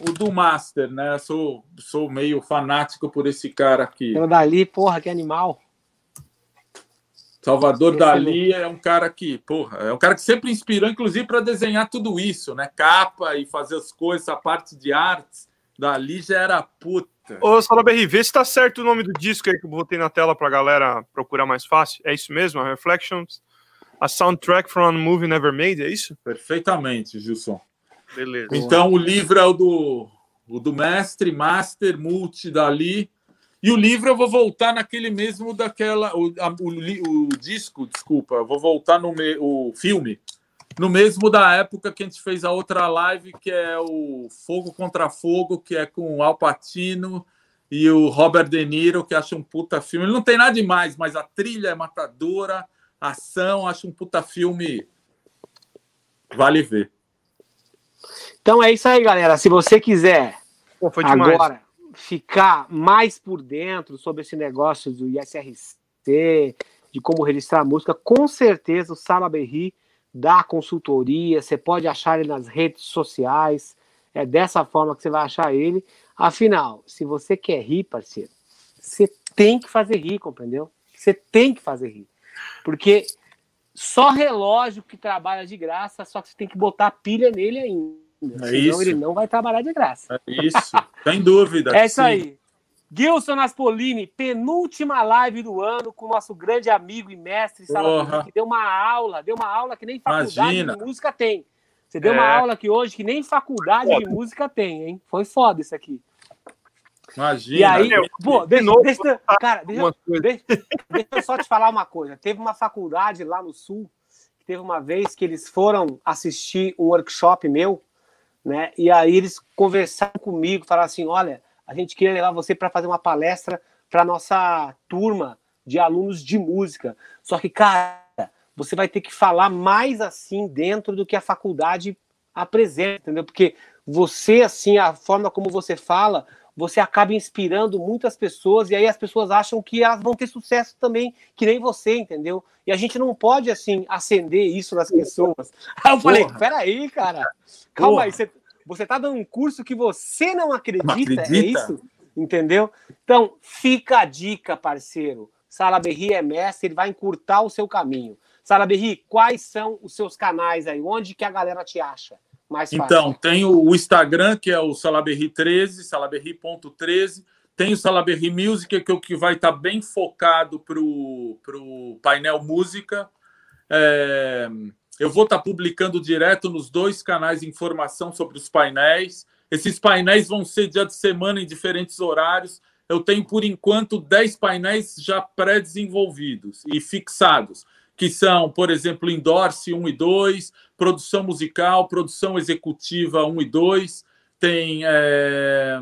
o do Master, né? Sou, sou meio fanático por esse cara aqui. Pelo Dali, porra, que animal. Salvador Esse Dali é um cara que, porra, é um cara que sempre inspirou, inclusive, para desenhar tudo isso, né? Capa e fazer as coisas, a parte de artes. Dali já era puta. Ô, Salaberry, vê se tá certo o nome do disco aí que eu botei na tela pra galera procurar mais fácil. É isso mesmo? A Reflections? A soundtrack from a movie never made, é isso? Perfeitamente, Gilson. Beleza. Então o livro é o do, o do mestre, master, multi, dali. E o livro eu vou voltar naquele mesmo daquela. O, a, o, o, disco, desculpa, eu vou voltar no me, o filme. No mesmo da época que a gente fez a outra live, que é o Fogo contra Fogo, que é com o Al Pacino e o Robert De Niro, que acha um puta filme. Ele não tem nada demais, mas a trilha é matadora, ação, acho um puta filme. Vale ver. Então é isso aí, galera. Se você quiser Pô, agora ficar mais por dentro sobre esse negócio do ISRC, de como registrar a música, com certeza o Sala Berri dá consultoria. Você pode achar ele nas redes sociais. É dessa forma que você vai achar ele. Afinal, se você quer rir, parceiro, você tem que fazer rir, compreendeu? Você tem que fazer rir. Porque só relógio que trabalha de graça, só que você tem que botar pilha nele ainda. É Senão isso. ele não vai trabalhar de graça. É isso, sem dúvida. é isso sim. aí. Gilson Aspolini, penúltima live do ano com nosso grande amigo e mestre Salomão, que deu uma aula, deu uma aula que nem faculdade Imagina. de música tem. Você deu é. uma aula que hoje que nem faculdade de música tem, hein? Foi foda isso aqui. Imagina. E aí, pô, deixa, deixa, cara, deixa, deixa, deixa eu só te falar uma coisa. Teve uma faculdade lá no Sul, que teve uma vez que eles foram assistir um workshop meu, né? E aí eles conversaram comigo, falaram assim: olha, a gente queria levar você para fazer uma palestra para nossa turma de alunos de música. Só que, cara, você vai ter que falar mais assim dentro do que a faculdade apresenta, entendeu? Porque você, assim, a forma como você fala, você acaba inspirando muitas pessoas e aí as pessoas acham que elas vão ter sucesso também, que nem você, entendeu? E a gente não pode, assim, acender isso nas pessoas. Aí eu falei, Porra. peraí, cara, calma Porra. aí, você, você tá dando um curso que você não acredita, não acredita, é isso? Entendeu? Então, fica a dica, parceiro. Sala Berri é mestre, ele vai encurtar o seu caminho. Sala Berri, quais são os seus canais aí? Onde que a galera te acha? Mais fácil. Então, tem o Instagram, que é o Salaberri13, salaberri.13. Tem o Salaberri Music, que é o que vai estar tá bem focado para o painel música. É, eu vou estar tá publicando direto nos dois canais informação sobre os painéis. Esses painéis vão ser dia de semana em diferentes horários. Eu tenho, por enquanto, 10 painéis já pré-desenvolvidos e fixados, que são, por exemplo, Endorse 1 e 2, produção musical, produção executiva 1 e 2, tem é,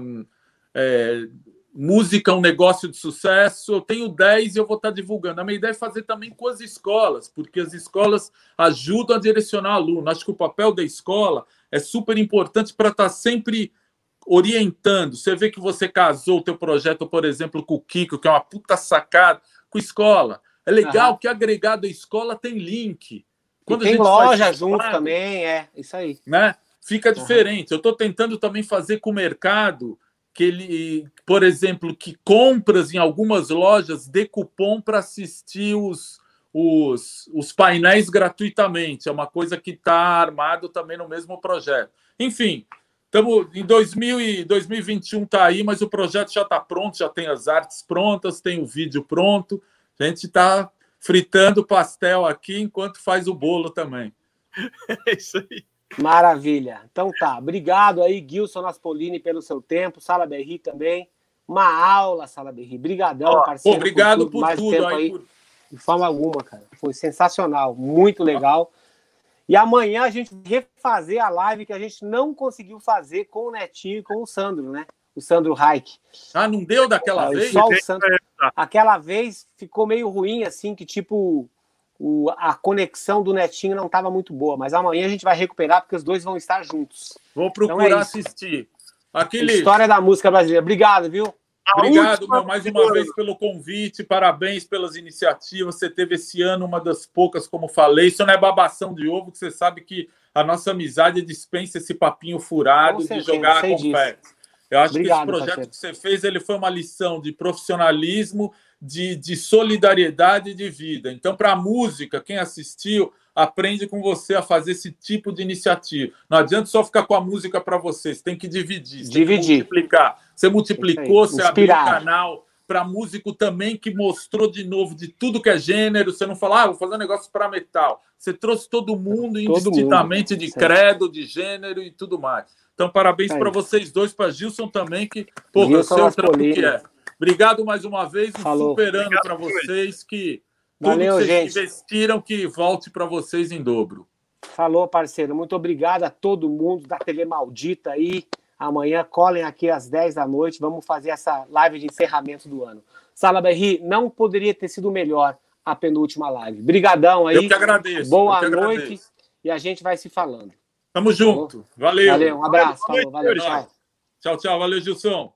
é, música, um negócio de sucesso. Eu tenho 10 e eu vou estar divulgando. A minha ideia é fazer também com as escolas, porque as escolas ajudam a direcionar aluno. Acho que o papel da escola é super importante para estar sempre orientando. Você vê que você casou o teu projeto, por exemplo, com o Kiko, que é uma puta sacada, com escola. É legal uhum. que agregado à escola tem link. Quando tem loja junto também, é isso aí. Né? Fica diferente. Uhum. Eu estou tentando também fazer com o mercado que ele, por exemplo, que compras em algumas lojas dê cupom para assistir os, os, os painéis gratuitamente. É uma coisa que está armado também no mesmo projeto. Enfim, estamos em 2000 e 2021 está aí, mas o projeto já está pronto, já tem as artes prontas, tem o vídeo pronto. A gente está fritando pastel aqui enquanto faz o bolo também. É isso aí. Maravilha. Então tá. Obrigado aí, Gilson Naspolini, pelo seu tempo. Sala Berri também. Uma aula, Sala Berri. Brigadão, parceiro. Obrigado por tudo, por tudo aí. Por... De forma alguma, cara. Foi sensacional. Muito legal. E amanhã a gente vai refazer a live que a gente não conseguiu fazer com o Netinho e com o Sandro, né? O Sandro Reich. Ah, não deu daquela é, vez? Só o Sandro... Aquela vez ficou meio ruim, assim, que tipo o, a conexão do Netinho não estava muito boa, mas amanhã a gente vai recuperar porque os dois vão estar juntos. Vou procurar então é assistir. Aquele... História da música brasileira. Obrigado, viu? Obrigado, meu, mais uma vez pelo convite, parabéns pelas iniciativas. Você teve esse ano uma das poucas, como falei. Isso não é babação de ovo, que você sabe que a nossa amizade dispensa esse papinho furado de jogar confete. Eu acho Obrigado, que esse projeto que você fez ele foi uma lição de profissionalismo de, de solidariedade de vida. Então, para a música, quem assistiu, aprende com você a fazer esse tipo de iniciativa. Não adianta só ficar com a música para você, você tem que dividir, dividir. multiplicar. Você multiplicou, você abriu um canal para músico também que mostrou de novo de tudo que é gênero. Você não falou, ah, vou fazer um negócio para metal. Você trouxe todo mundo, todo indistintamente mundo. de credo, de gênero e tudo mais. Então, parabéns para vocês dois, para Gilson também, que, porra, Gilson seu trampo que é. Obrigado mais uma vez, Falou. superando para vocês que tudo Valeu, que vocês gente. investiram que volte para vocês em dobro. Falou, parceiro. Muito obrigado a todo mundo da TV Maldita aí. Amanhã colhem aqui às 10 da noite. Vamos fazer essa live de encerramento do ano. Sala Berri, não poderia ter sido melhor a penúltima live. Brigadão aí. Eu que agradeço. Boa que noite agradeço. e a gente vai se falando. Tamo junto. Valeu. Valeu, um abraço. Falou, valeu, tchau. Tchau, tchau. Valeu, Gilson.